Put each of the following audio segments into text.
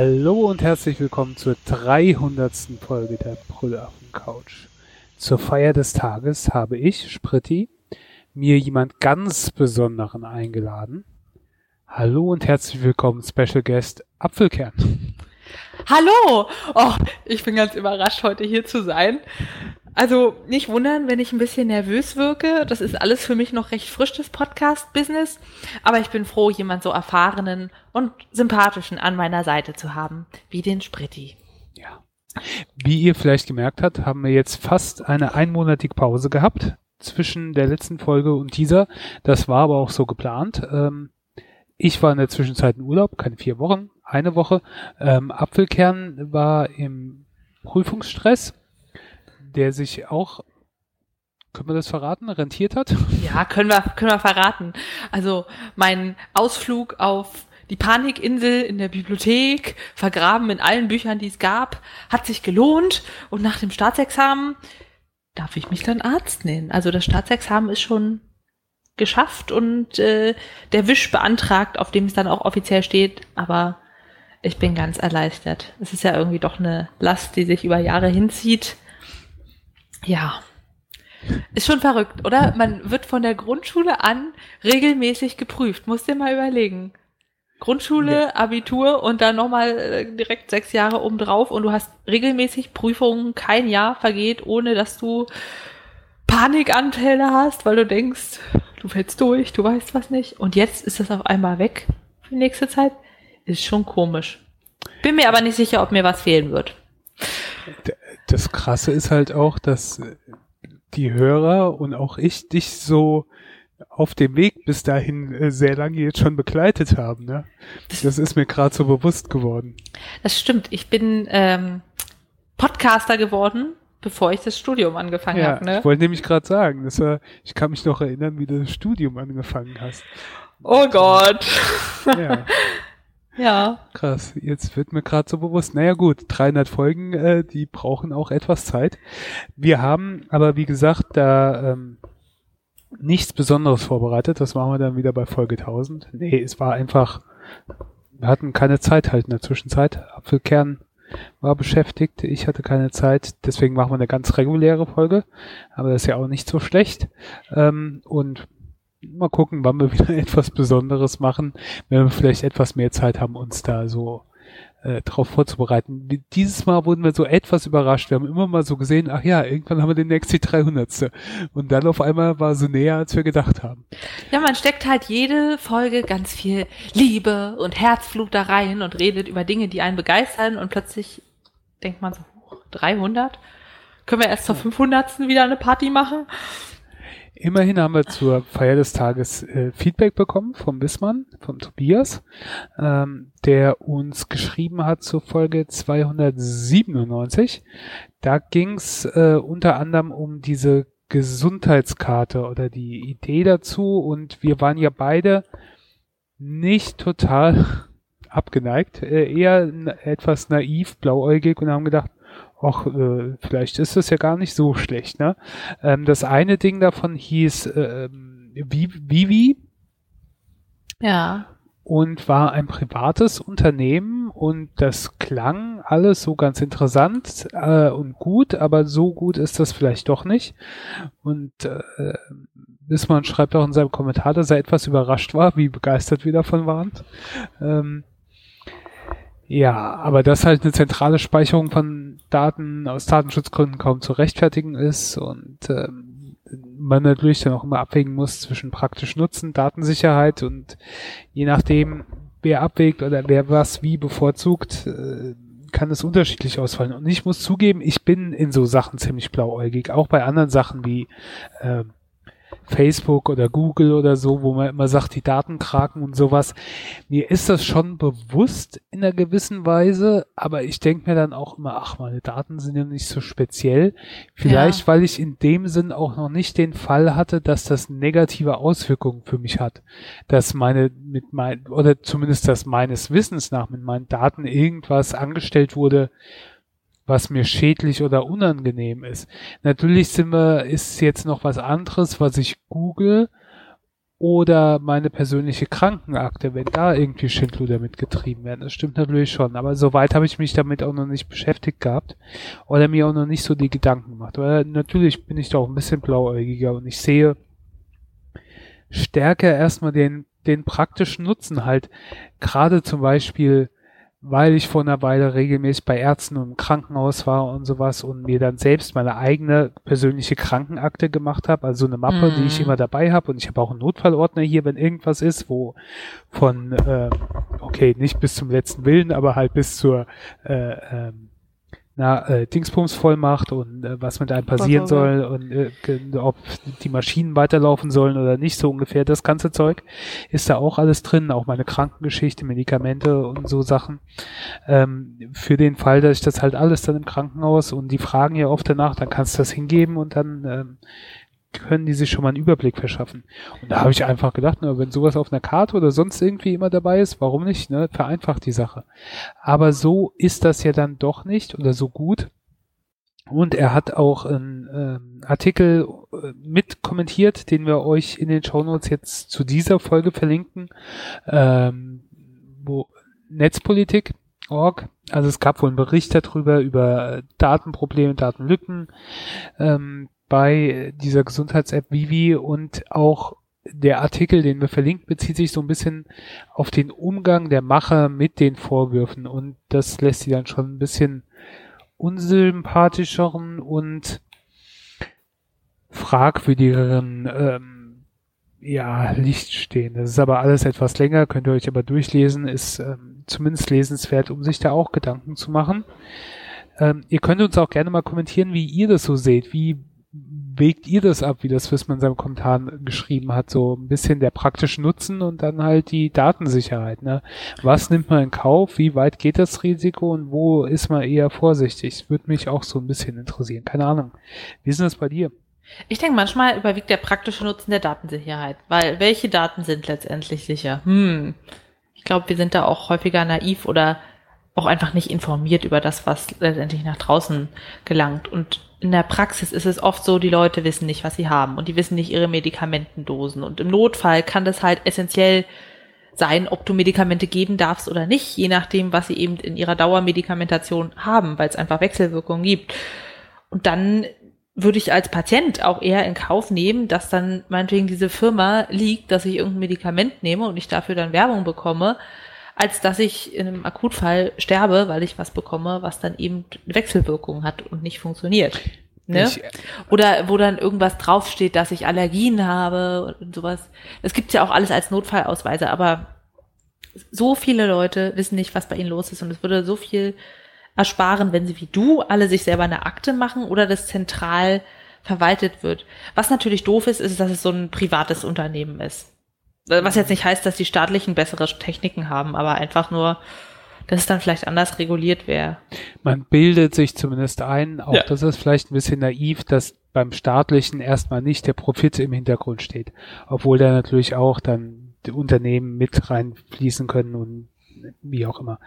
Hallo und herzlich willkommen zur 300. Folge der Brüllaffen Couch. Zur Feier des Tages habe ich, Spritti, mir jemand ganz Besonderen eingeladen. Hallo und herzlich willkommen, Special Guest Apfelkern. Hallo! Oh, ich bin ganz überrascht, heute hier zu sein. Also nicht wundern, wenn ich ein bisschen nervös wirke. Das ist alles für mich noch recht frisch, das Podcast-Business. Aber ich bin froh, jemand so erfahrenen und sympathischen an meiner Seite zu haben, wie den Spritti. Ja. Wie ihr vielleicht gemerkt habt, haben wir jetzt fast eine einmonatige Pause gehabt zwischen der letzten Folge und dieser. Das war aber auch so geplant. Ähm, ich war in der Zwischenzeit in Urlaub, keine vier Wochen, eine Woche. Ähm, Apfelkern war im Prüfungsstress der sich auch, können wir das verraten, rentiert hat? Ja, können wir, können wir verraten. Also mein Ausflug auf die Panikinsel in der Bibliothek, vergraben in allen Büchern, die es gab, hat sich gelohnt und nach dem Staatsexamen darf ich mich dann Arzt nennen. Also das Staatsexamen ist schon geschafft und äh, der Wisch beantragt, auf dem es dann auch offiziell steht, aber ich bin ganz erleichtert. Es ist ja irgendwie doch eine Last, die sich über Jahre hinzieht. Ja. Ist schon verrückt, oder? Man wird von der Grundschule an regelmäßig geprüft. Muss dir mal überlegen. Grundschule, ja. Abitur und dann nochmal äh, direkt sechs Jahre obendrauf und du hast regelmäßig Prüfungen, kein Jahr vergeht, ohne dass du Panikanteile hast, weil du denkst, du fällst durch, du weißt was nicht. Und jetzt ist das auf einmal weg für die nächste Zeit. Ist schon komisch. Bin mir aber nicht sicher, ob mir was fehlen wird das Krasse ist halt auch, dass die Hörer und auch ich dich so auf dem Weg bis dahin äh, sehr lange jetzt schon begleitet haben. Ne? Das ist mir gerade so bewusst geworden. Das stimmt. Ich bin ähm, Podcaster geworden, bevor ich das Studium angefangen ja, habe. Ne? Ich wollte nämlich gerade sagen, das war, ich kann mich noch erinnern, wie du das Studium angefangen hast. Oh Gott. Ja. Ja. Krass, jetzt wird mir gerade so bewusst. Naja gut, 300 Folgen, äh, die brauchen auch etwas Zeit. Wir haben aber, wie gesagt, da ähm, nichts Besonderes vorbereitet. Das machen wir dann wieder bei Folge 1000. Nee, es war einfach, wir hatten keine Zeit halt in der Zwischenzeit. Apfelkern war beschäftigt, ich hatte keine Zeit, deswegen machen wir eine ganz reguläre Folge. Aber das ist ja auch nicht so schlecht. Ähm, und mal gucken, wann wir wieder etwas Besonderes machen, wenn wir vielleicht etwas mehr Zeit haben, uns da so äh, drauf vorzubereiten. Dieses Mal wurden wir so etwas überrascht. Wir haben immer mal so gesehen, ach ja, irgendwann haben wir den nächsten 300. Und dann auf einmal war so näher, als wir gedacht haben. Ja, man steckt halt jede Folge ganz viel Liebe und Herzflut da rein und redet über Dinge, die einen begeistern und plötzlich denkt man so, 300? Können wir erst zur 500. wieder eine Party machen? Immerhin haben wir zur Feier des Tages äh, Feedback bekommen vom Wissmann, von Tobias, ähm, der uns geschrieben hat zur Folge 297. Da ging's äh, unter anderem um diese Gesundheitskarte oder die Idee dazu und wir waren ja beide nicht total abgeneigt, äh, eher etwas naiv, blauäugig und haben gedacht, ach, äh, vielleicht ist das ja gar nicht so schlecht, ne? Ähm, das eine Ding davon hieß äh, Vivi. Ja. Und war ein privates Unternehmen und das klang alles so ganz interessant äh, und gut, aber so gut ist das vielleicht doch nicht. Und äh, Bismarck schreibt auch in seinem Kommentar, dass er etwas überrascht war, wie begeistert wir davon waren. Ähm, ja, aber dass halt eine zentrale Speicherung von Daten aus Datenschutzgründen kaum zu rechtfertigen ist und ähm, man natürlich dann auch immer abwägen muss zwischen praktisch Nutzen, Datensicherheit und je nachdem, wer abwägt oder wer was wie bevorzugt, äh, kann es unterschiedlich ausfallen. Und ich muss zugeben, ich bin in so Sachen ziemlich blauäugig, auch bei anderen Sachen wie äh, Facebook oder Google oder so, wo man immer sagt, die Daten kraken und sowas. Mir ist das schon bewusst in einer gewissen Weise, aber ich denke mir dann auch immer, ach, meine Daten sind ja nicht so speziell. Vielleicht, ja. weil ich in dem Sinn auch noch nicht den Fall hatte, dass das negative Auswirkungen für mich hat. Dass meine, mit mein, oder zumindest dass meines Wissens nach mit meinen Daten irgendwas angestellt wurde, was mir schädlich oder unangenehm ist. Natürlich sind wir, ist jetzt noch was anderes, was ich google oder meine persönliche Krankenakte, wenn da irgendwie Schindluder mitgetrieben werden. Das stimmt natürlich schon, aber soweit habe ich mich damit auch noch nicht beschäftigt gehabt oder mir auch noch nicht so die Gedanken gemacht. Aber natürlich bin ich da auch ein bisschen blauäugiger und ich sehe stärker erstmal den, den praktischen Nutzen halt. Gerade zum Beispiel weil ich vor einer Weile regelmäßig bei Ärzten und im Krankenhaus war und sowas und mir dann selbst meine eigene persönliche Krankenakte gemacht habe, also eine Mappe, mm. die ich mhm. immer dabei habe und ich habe auch einen Notfallordner hier, wenn irgendwas ist, wo von, äh, okay, nicht bis zum letzten Willen, aber halt bis zur äh, ähm, na, äh, Dingsbums voll macht und äh, was mit einem passieren soll und äh, ob die Maschinen weiterlaufen sollen oder nicht, so ungefähr das ganze Zeug ist da auch alles drin, auch meine Krankengeschichte, Medikamente und so Sachen. Ähm, für den Fall, dass ich das halt alles dann im Krankenhaus und die fragen ja oft danach, dann kannst du das hingeben und dann ähm, können die sich schon mal einen Überblick verschaffen. Und da habe ich einfach gedacht, na, wenn sowas auf einer Karte oder sonst irgendwie immer dabei ist, warum nicht? Ne? Vereinfacht die Sache. Aber so ist das ja dann doch nicht oder so gut. Und er hat auch einen ähm, Artikel äh, mit kommentiert, den wir euch in den Shownotes jetzt zu dieser Folge verlinken, ähm, wo Netzpolitik.org. Also es gab wohl einen Bericht darüber, über Datenprobleme, Datenlücken. Ähm, bei dieser Gesundheits-App Vivi und auch der Artikel, den wir verlinkt, bezieht sich so ein bisschen auf den Umgang der Macher mit den Vorwürfen und das lässt sie dann schon ein bisschen unsympathischeren und fragwürdigeren ähm, ja, Licht stehen. Das ist aber alles etwas länger, könnt ihr euch aber durchlesen, ist ähm, zumindest lesenswert, um sich da auch Gedanken zu machen. Ähm, ihr könnt uns auch gerne mal kommentieren, wie ihr das so seht. Wie wägt ihr das ab, wie das Wissmann in seinem Kommentar geschrieben hat? So ein bisschen der praktische Nutzen und dann halt die Datensicherheit. Ne? Was nimmt man in Kauf? Wie weit geht das Risiko und wo ist man eher vorsichtig? Würde mich auch so ein bisschen interessieren. Keine Ahnung. Wie ist denn das bei dir? Ich denke, manchmal überwiegt der praktische Nutzen der Datensicherheit, weil welche Daten sind letztendlich sicher? Hm. Ich glaube, wir sind da auch häufiger naiv oder auch einfach nicht informiert über das, was letztendlich nach draußen gelangt. Und in der Praxis ist es oft so, die Leute wissen nicht, was sie haben und die wissen nicht ihre Medikamentendosen. Und im Notfall kann das halt essentiell sein, ob du Medikamente geben darfst oder nicht, je nachdem, was sie eben in ihrer Dauermedikamentation haben, weil es einfach Wechselwirkungen gibt. Und dann würde ich als Patient auch eher in Kauf nehmen, dass dann meinetwegen diese Firma liegt, dass ich irgendein Medikament nehme und ich dafür dann Werbung bekomme, als dass ich in einem Akutfall sterbe, weil ich was bekomme, was dann eben Wechselwirkungen hat und nicht funktioniert. Ne? Ich, Oder wo dann irgendwas draufsteht, dass ich Allergien habe und sowas. Das gibt's ja auch alles als Notfallausweise, aber so viele Leute wissen nicht, was bei ihnen los ist und es würde so viel ersparen, wenn sie wie du alle sich selber eine Akte machen oder das zentral verwaltet wird. Was natürlich doof ist, ist, dass es so ein privates Unternehmen ist. Was jetzt nicht heißt, dass die staatlichen bessere Techniken haben, aber einfach nur, dass es dann vielleicht anders reguliert wäre. Man bildet sich zumindest ein, auch ja. das ist vielleicht ein bisschen naiv, dass beim staatlichen erstmal nicht der Profit im Hintergrund steht, obwohl da natürlich auch dann die Unternehmen mit reinfließen können und wie auch immer.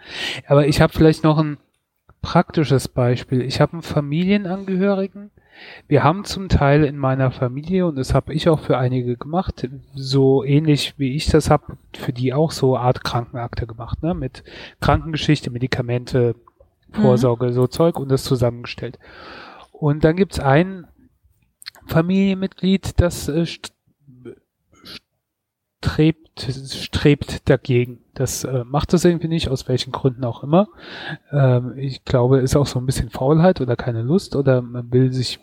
Aber ich habe vielleicht noch ein praktisches Beispiel. Ich habe einen Familienangehörigen, wir haben zum Teil in meiner Familie, und das habe ich auch für einige gemacht, so ähnlich wie ich das habe, für die auch so Art Krankenakte gemacht, ne? Mit Krankengeschichte, Medikamente, Vorsorge, mhm. so Zeug und das zusammengestellt. Und dann gibt's ein Familienmitglied, das äh, strebt, strebt dagegen. Das äh, macht das irgendwie nicht, aus welchen Gründen auch immer. Ähm, ich glaube, ist auch so ein bisschen Faulheit oder keine Lust oder man will sich,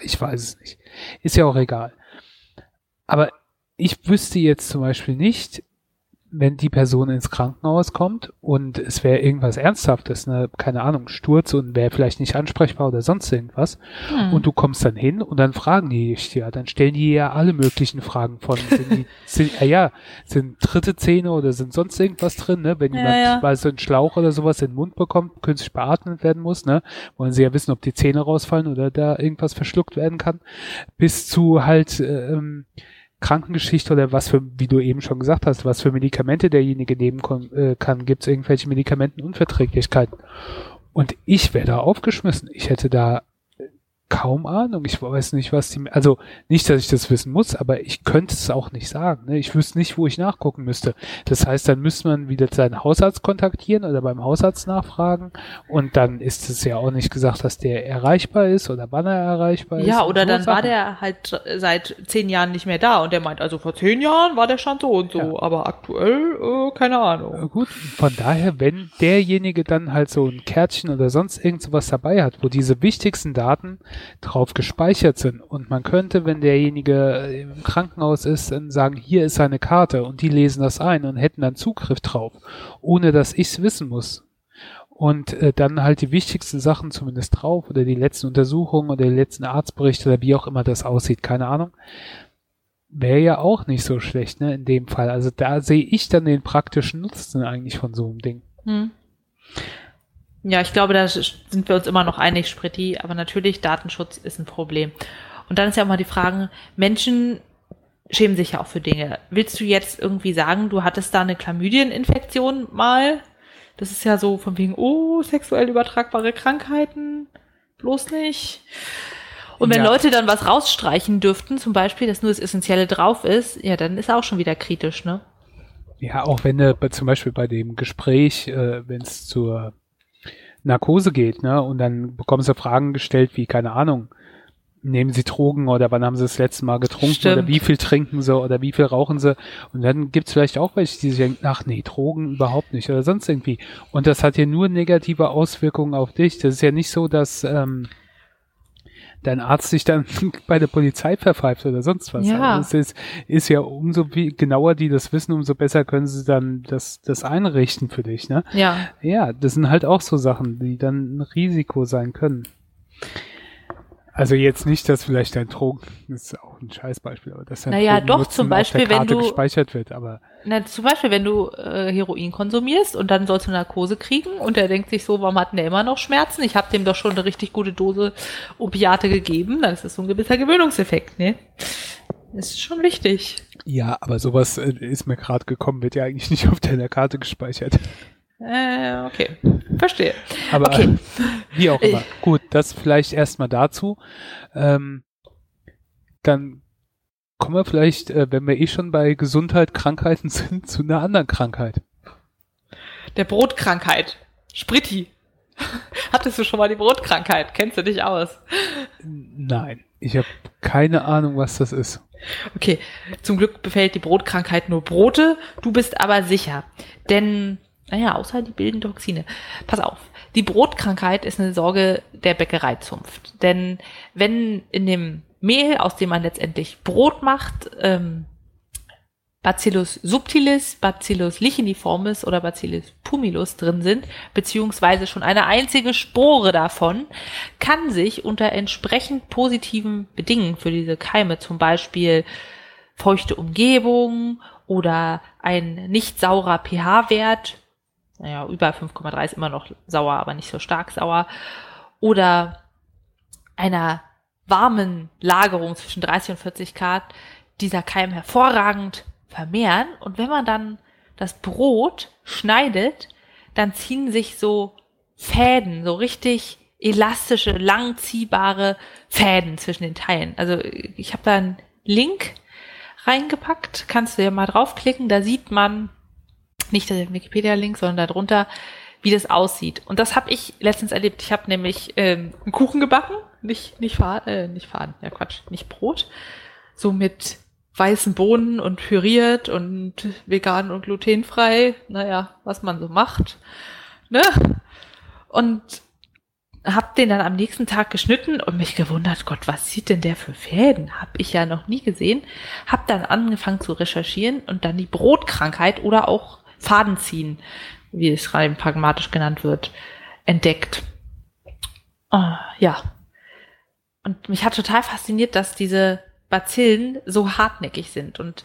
ich weiß es nicht. Ist ja auch egal. Aber ich wüsste jetzt zum Beispiel nicht, wenn die Person ins Krankenhaus kommt und es wäre irgendwas Ernsthaftes, ne, keine Ahnung, Sturz und wäre vielleicht nicht ansprechbar oder sonst irgendwas, hm. und du kommst dann hin und dann fragen die dich ja, dann stellen die ja alle möglichen Fragen von, sind die, sind, äh, ja, sind dritte Zähne oder sind sonst irgendwas drin, ne, wenn ja, jemand ja. mal so einen Schlauch oder sowas in den Mund bekommt, künstlich beatmet werden muss, ne, wollen sie ja wissen, ob die Zähne rausfallen oder da irgendwas verschluckt werden kann, bis zu halt, äh, ähm, Krankengeschichte oder was für, wie du eben schon gesagt hast, was für Medikamente derjenige nehmen äh, kann, gibt es irgendwelche Medikamentenunverträglichkeiten. Und ich wäre da aufgeschmissen. Ich hätte da kaum Ahnung. Ich weiß nicht, was die, also nicht, dass ich das wissen muss, aber ich könnte es auch nicht sagen. Ne? Ich wüsste nicht, wo ich nachgucken müsste. Das heißt, dann müsste man wieder seinen Hausarzt kontaktieren oder beim Hausarzt nachfragen und dann ist es ja auch nicht gesagt, dass der erreichbar ist oder wann er erreichbar ist. Ja, oder dann war der halt seit zehn Jahren nicht mehr da und der meint, also vor zehn Jahren war der schon so und so, Ja. aber aktuell, äh, keine Ahnung. Gut, von daher, wenn derjenige dann halt so ein Kärtchen oder sonst irgend sowas dabei hat, wo diese wichtigsten Daten drauf gespeichert sind und man könnte, wenn derjenige äh, im Krankenhaus ist, dann sagen, hier ist seine Karte und die lesen das ein und hätten dann Zugriff drauf, ohne dass ich es wissen muss. Und äh, dann halt die wichtigsten Sachen zumindest drauf oder die letzten Untersuchungen oder die letzten Arztberichte oder wie auch immer das aussieht, keine Ahnung. Wäre ja auch nicht so schlecht, ne, in dem Fall. Also da sehe ich dann den praktischen Nutzen eigentlich von so einem Ding. Hm. Ja, ich glaube, da sind wir uns immer noch einig, Spritti, aber natürlich, Datenschutz ist ein Problem. Und dann ist ja auch mal die Frage, Menschen schämen sich ja auch für Dinge. Willst du jetzt irgendwie sagen, du hattest da eine Chlamydieninfektion mal? Das ist ja so von wegen, oh, sexuell übertragbare Krankheiten, bloß nicht. Und wenn Ja. Leute dann was rausstreichen dürften, zum Beispiel, dass nur das Essentielle drauf ist, ja, dann ist auch schon wieder kritisch, ne? Ja, auch wenn du bei, zum Beispiel bei dem Gespräch, äh, wenn es zur Narkose geht, ne, und dann bekommen sie Fragen gestellt wie, keine Ahnung, nehmen sie Drogen oder wann haben sie das letzte Mal getrunken Stimmt. oder wie viel trinken sie oder wie viel rauchen sie und dann gibt's vielleicht auch welche, die sich denken, ach nee, Drogen überhaupt nicht oder sonst irgendwie und das hat ja nur negative Auswirkungen auf dich. Das ist ja nicht so, dass ähm, dein Arzt sich dann bei der Polizei verpfeift oder sonst was. Ja. Also es ist, ist ja umso wie, genauer die das wissen, umso besser können sie dann das, das einrichten für dich, ne? Ja. Ja, das sind halt auch so Sachen, die dann ein Risiko sein können. Also jetzt nicht, dass vielleicht dein Drogen, das ist auch ein Scheißbeispiel, aber dass dein Naja, doch, Drogennutzen zum auf der Beispiel, wenn Karte du- gespeichert wird, aber Na, zum Beispiel, wenn du äh, Heroin konsumierst und dann sollst du Narkose kriegen und der denkt sich so, warum hat denn der immer noch Schmerzen? Ich habe dem doch schon eine richtig gute Dose Opiate gegeben. Dann ist das so ein gewisser Gewöhnungseffekt, ne? Das ist schon wichtig. ja, aber sowas äh, ist mir gerade gekommen, wird ja eigentlich nicht auf deiner Karte gespeichert. Äh, okay. Verstehe. Aber Okay. wie auch immer. Gut, das vielleicht erstmal dazu. Ähm, dann kommen wir vielleicht, äh, wenn wir eh schon bei Gesundheit, Krankheiten sind, zu einer anderen Krankheit. Der Brotkrankheit. Spritti. Hattest du schon mal die Brotkrankheit? Kennst du dich aus? Nein, ich habe keine Ahnung, was das ist. Okay, zum Glück befällt die Brotkrankheit nur Brote, du bist aber sicher. Denn, naja, außer die bilden Toxine. Pass auf, die Brotkrankheit ist eine Sorge der Bäckereizunft. Denn wenn in dem Mehl, aus dem man letztendlich Brot macht, ähm, Bacillus subtilis, Bacillus licheniformis oder Bacillus pumilus drin sind, beziehungsweise schon eine einzige Spore davon, kann sich unter entsprechend positiven Bedingungen für diese Keime, zum Beispiel feuchte Umgebung oder ein nicht saurer pH-Wert, naja, über 5,3 ist immer noch sauer, aber nicht so stark sauer, oder einer warmen Lagerung zwischen 30 und 40 Grad dieser Keim hervorragend vermehren. Und wenn man dann das Brot schneidet, dann ziehen sich so Fäden, so richtig elastische, langziehbare Fäden zwischen den Teilen. Also ich habe da einen Link reingepackt, kannst du ja mal draufklicken, da sieht man nicht der Wikipedia-Link, sondern darunter, wie das aussieht. Und das habe ich letztens erlebt. Ich habe nämlich ähm, einen Kuchen gebacken, nicht nicht Faden, äh, nicht Faden, ja Quatsch, nicht Brot, so mit weißen Bohnen und püriert und vegan und glutenfrei. Naja, was man so macht, ne? Und hab den dann am nächsten Tag geschnitten und mich gewundert, Gott, was sieht denn der für Fäden? Hab ich ja noch nie gesehen. Hab dann angefangen zu recherchieren und dann die Brotkrankheit oder auch Fadenziehen, wie es rein pragmatisch genannt wird, entdeckt. Ah, ja. Und mich hat total fasziniert, dass diese Bazillen so hartnäckig sind und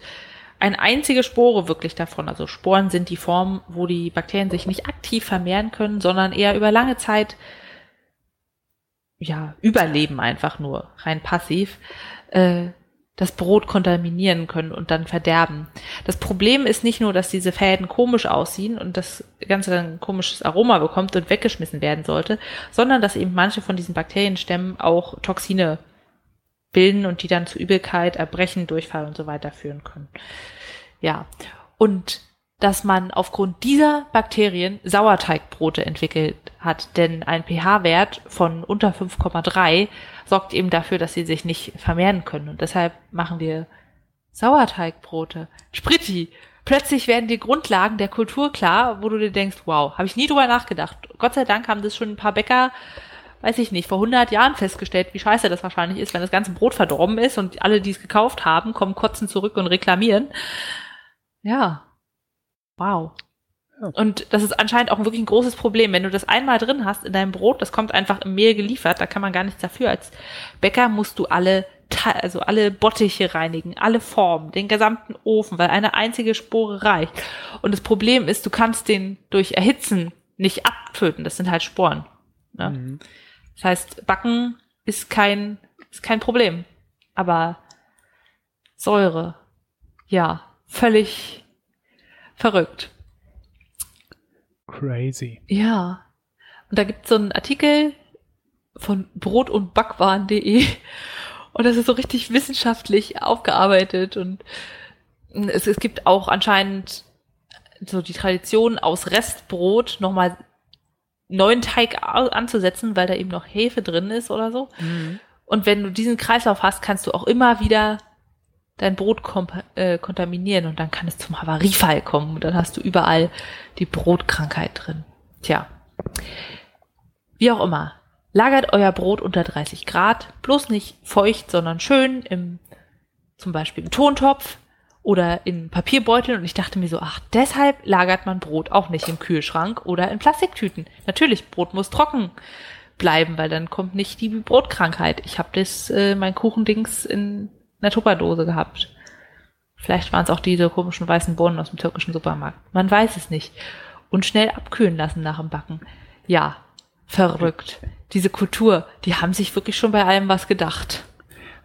eine einzige Spore wirklich davon, also Sporen sind die Form, wo die Bakterien sich nicht aktiv vermehren können, sondern eher über lange Zeit ja, überleben einfach nur, rein passiv. Äh, das Brot kontaminieren können und dann verderben. Das Problem ist nicht nur, dass diese Fäden komisch aussehen und das Ganze dann ein komisches Aroma bekommt und weggeschmissen werden sollte, sondern dass eben manche von diesen Bakterienstämmen auch Toxine bilden und die dann zu Übelkeit, Erbrechen, Durchfall und so weiter führen können. Ja. Und dass man aufgrund dieser Bakterien Sauerteigbrote entwickelt hat, denn ein pH-Wert von unter 5,3 sorgt eben dafür, dass sie sich nicht vermehren können. Und deshalb machen wir Sauerteigbrote. Spritti. Plötzlich werden die Grundlagen der Kultur klar, wo du dir denkst, wow, habe ich nie drüber nachgedacht. Gott sei Dank haben das schon ein paar Bäcker, weiß ich nicht, vor 100 Jahren festgestellt, wie scheiße das wahrscheinlich ist, wenn das ganze Brot verdorben ist und alle, die es gekauft haben, kommen kotzen zurück und reklamieren. Ja. Wow. Und das ist anscheinend auch wirklich ein großes Problem. Wenn du das einmal drin hast in deinem Brot, das kommt einfach im Mehl geliefert, da kann man gar nichts dafür. Als Bäcker musst du alle, also alle Bottiche reinigen, alle Formen, den gesamten Ofen, weil eine einzige Spore reicht. Und das Problem ist, du kannst den durch Erhitzen nicht abtöten. Das sind halt Sporen. Ne? Mhm. Das heißt, Backen ist kein, ist kein Problem. Aber Säure, ja, völlig verrückt. Crazy. Ja. Und da gibt es so einen Artikel von brot- und backwaren.de und das ist so richtig wissenschaftlich aufgearbeitet und es, es gibt auch anscheinend so die Tradition aus Restbrot nochmal neuen Teig anzusetzen, weil da eben noch Hefe drin ist oder so. Mhm. Und wenn du diesen Kreislauf hast, kannst du auch immer wieder dein Brot äh, kontaminieren und dann kann es zum Havariefall kommen und dann hast du überall die Brotkrankheit drin. Tja. Wie auch immer. Lagert euer Brot unter 30 Grad, bloß nicht feucht, sondern schön im, zum Beispiel im Tontopf oder in Papierbeuteln und ich dachte mir so, ach, deshalb lagert man Brot auch nicht im Kühlschrank oder in Plastiktüten. Natürlich, Brot muss trocken bleiben, weil dann kommt nicht die Brotkrankheit. Ich habe das, äh, mein Kuchendings in einer Tupperdose gehabt. Vielleicht waren es auch diese komischen weißen Bohnen aus dem türkischen Supermarkt. Man weiß es nicht. Und schnell abkühlen lassen nach dem Backen. Ja, verrückt. Diese Kultur, die haben sich wirklich schon bei allem was gedacht.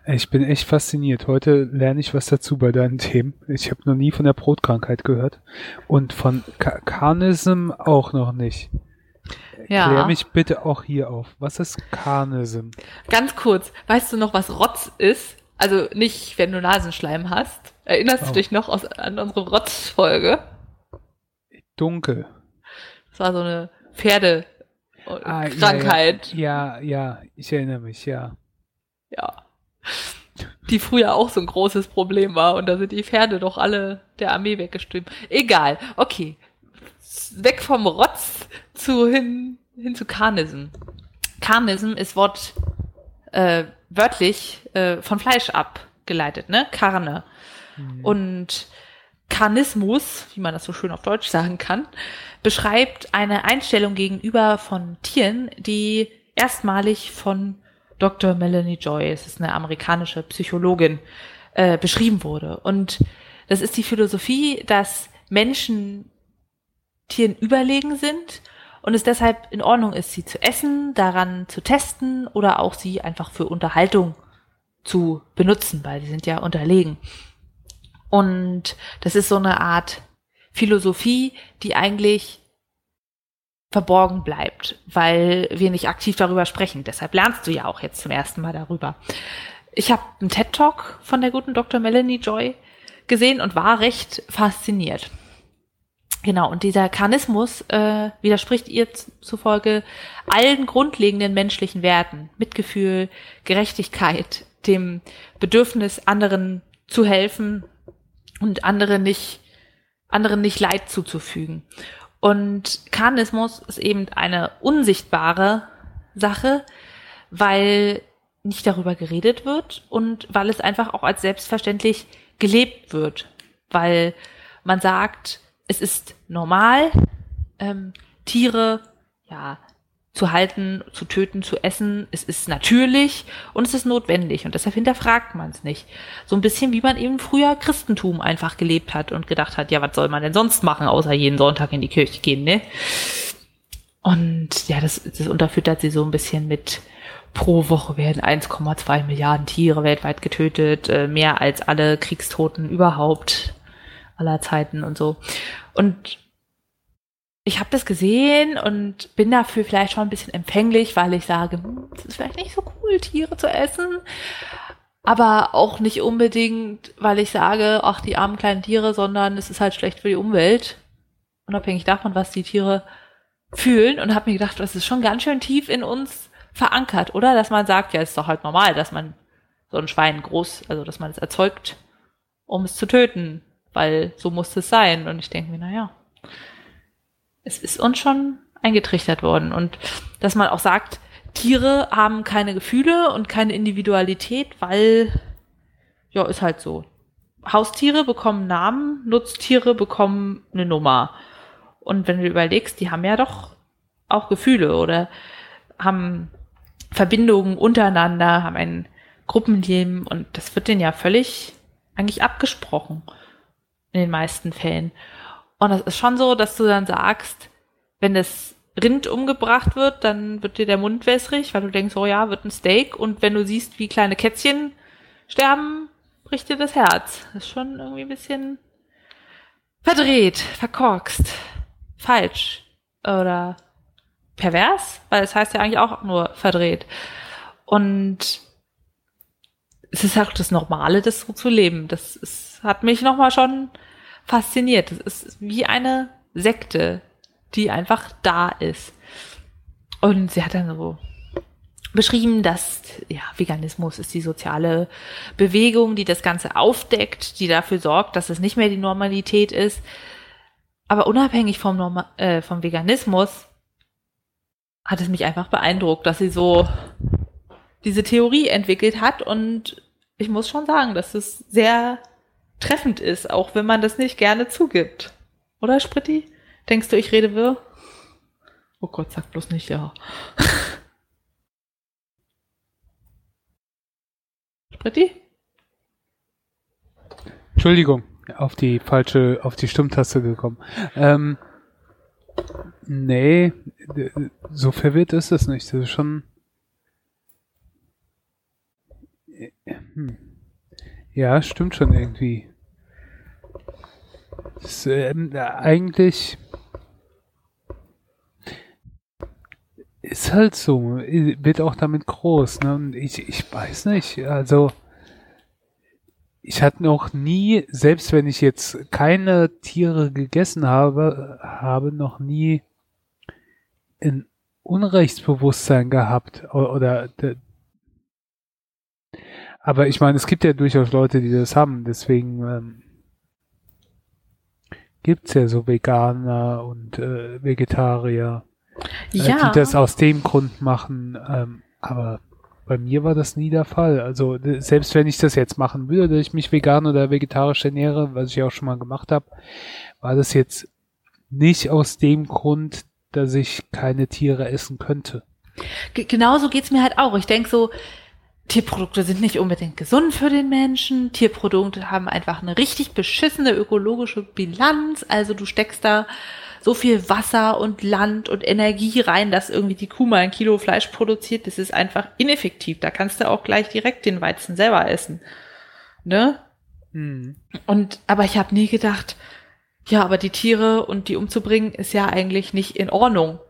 Ich bin echt fasziniert. Heute lerne ich was dazu bei deinen Themen. Ich habe noch nie von der Brotkrankheit gehört und von Ka Karnism auch noch nicht. Ja. Klär mich bitte auch hier auf. Was ist Karnism? Ganz kurz. Weißt du noch, was Rotz ist? Also nicht, wenn du Nasenschleim hast. Erinnerst oh. du dich noch aus, an unsere Rotzfolge? Dunkel. Das war so eine Pferdekrankheit. Ah, ja, ja, ja, ich erinnere mich, ja. Ja. Die früher auch so ein großes Problem war und da sind die Pferde doch alle der Armee weggestimmt. Egal, okay. Weg vom Rotz zu hin, hin zu Karnism. Karnism ist Wort äh, wörtlich äh, von Fleisch abgeleitet, ne? Karne. Mhm. Und Karnismus, wie man das so schön auf Deutsch sagen kann, beschreibt eine Einstellung gegenüber von Tieren, die erstmalig von Dr. Melanie Joy, es ist eine amerikanische Psychologin, äh, beschrieben wurde. Und das ist die Philosophie, dass Menschen Tieren überlegen sind und es deshalb in Ordnung ist, sie zu essen, daran zu testen oder auch sie einfach für Unterhaltung zu benutzen, weil sie sind ja unterlegen. Und das ist so eine Art Philosophie, die eigentlich verborgen bleibt, weil wir nicht aktiv darüber sprechen. Deshalb lernst du ja auch jetzt zum ersten Mal darüber. Ich habe einen TED Talk von der guten Dr. Melanie Joy gesehen und war recht fasziniert. Genau, und dieser Karnismus äh, widerspricht ihr zufolge allen grundlegenden menschlichen Werten. Mitgefühl, Gerechtigkeit, dem Bedürfnis, anderen zu helfen und andere nicht, anderen nicht Leid zuzufügen. Und Karnismus ist eben eine unsichtbare Sache, weil nicht darüber geredet wird und weil es einfach auch als selbstverständlich gelebt wird. Weil man sagt, es ist normal, ähm, Tiere ja zu halten, zu töten, zu essen. Es ist natürlich und es ist notwendig und deshalb hinterfragt man es nicht. So ein bisschen wie man eben früher Christentum einfach gelebt hat und gedacht hat, ja, was soll man denn sonst machen, außer jeden Sonntag in die Kirche gehen, ne? Und ja, das, das unterfüttert sie so ein bisschen mit pro Woche werden 1,2 Milliarden Tiere weltweit getötet, äh, mehr als alle Kriegstoten überhaupt aller Zeiten und so. Und ich habe das gesehen und bin dafür vielleicht schon ein bisschen empfänglich, weil ich sage, hm, es ist vielleicht nicht so cool, Tiere zu essen. Aber auch nicht unbedingt, weil ich sage, ach, die armen kleinen Tiere, sondern es ist halt schlecht für die Umwelt. Unabhängig davon, was die Tiere fühlen. Und habe mir gedacht, das ist schon ganz schön tief in uns verankert, oder? Dass man sagt, ja, ist doch halt normal, dass man so ein Schwein groß, also dass man es erzeugt, um es zu töten, weil so muss es sein. Und ich denke mir, naja, es ist uns schon eingetrichtert worden. Und dass man auch sagt, Tiere haben keine Gefühle und keine Individualität, weil, ja, ist halt so. Haustiere bekommen Namen, Nutztiere bekommen eine Nummer. Und wenn du überlegst, die haben ja doch auch Gefühle oder haben Verbindungen untereinander, haben ein Gruppenleben und das wird denen ja völlig eigentlich abgesprochen in den meisten Fällen. Und das ist schon so, dass du dann sagst, wenn das Rind umgebracht wird, dann wird dir der Mund wässrig, weil du denkst, oh ja, wird ein Steak. Und wenn du siehst, wie kleine Kätzchen sterben, bricht dir das Herz. Das ist schon irgendwie ein bisschen verdreht, verkorkst, falsch oder pervers, weil es heißt ja eigentlich auch nur verdreht. Und es ist halt das Normale, das so zu leben. Das ist, hat mich nochmal schon fasziniert. Das ist wie eine Sekte, die einfach da ist. Und sie hat dann so beschrieben, dass ja, Veganismus ist die soziale Bewegung, die das Ganze aufdeckt, die dafür sorgt, dass es nicht mehr die Normalität ist. Aber unabhängig vom, Norma äh, vom Veganismus hat es mich einfach beeindruckt, dass sie so diese Theorie entwickelt hat und ich muss schon sagen, dass es sehr treffend ist, auch wenn man das nicht gerne zugibt. Oder, Spritti? Denkst du, ich rede wirr? Oh Gott, sag bloß nicht ja. Spritti? Entschuldigung, auf die falsche, auf die Stimmtaste gekommen. Ähm, nee, so verwirrt ist es nicht. Das ist schon. Hm. Ja, stimmt schon irgendwie. Das, ähm, eigentlich ist halt so, wird auch damit groß. Ne? Und ich, ich weiß nicht, also ich hatte noch nie, selbst wenn ich jetzt keine Tiere gegessen habe, habe noch nie ein Unrechtsbewusstsein gehabt oder aber ich meine, es gibt ja durchaus Leute, die das haben, deswegen ähm, gibt's ja so Veganer und äh, Vegetarier ja. Äh, die das aus dem Grund machen. Ähm, aber bei mir war das nie der Fall. Also selbst wenn ich das jetzt machen würde, dass ich mich vegan oder vegetarisch ernähre, was ich auch schon mal gemacht habe, war das jetzt nicht aus dem Grund, dass ich keine Tiere essen könnte. G genauso geht's mir halt auch. Ich denk so, Tierprodukte sind nicht unbedingt gesund für den Menschen. Tierprodukte haben einfach eine richtig beschissene ökologische Bilanz. Also du steckst da so viel Wasser und Land und Energie rein, dass irgendwie die Kuh mal ein Kilo Fleisch produziert, das ist einfach ineffektiv. Da kannst du auch gleich direkt den Weizen selber essen. Ne? Hm. Und, aber ich habe nie gedacht, ja, aber die Tiere und die umzubringen ist ja eigentlich nicht in Ordnung.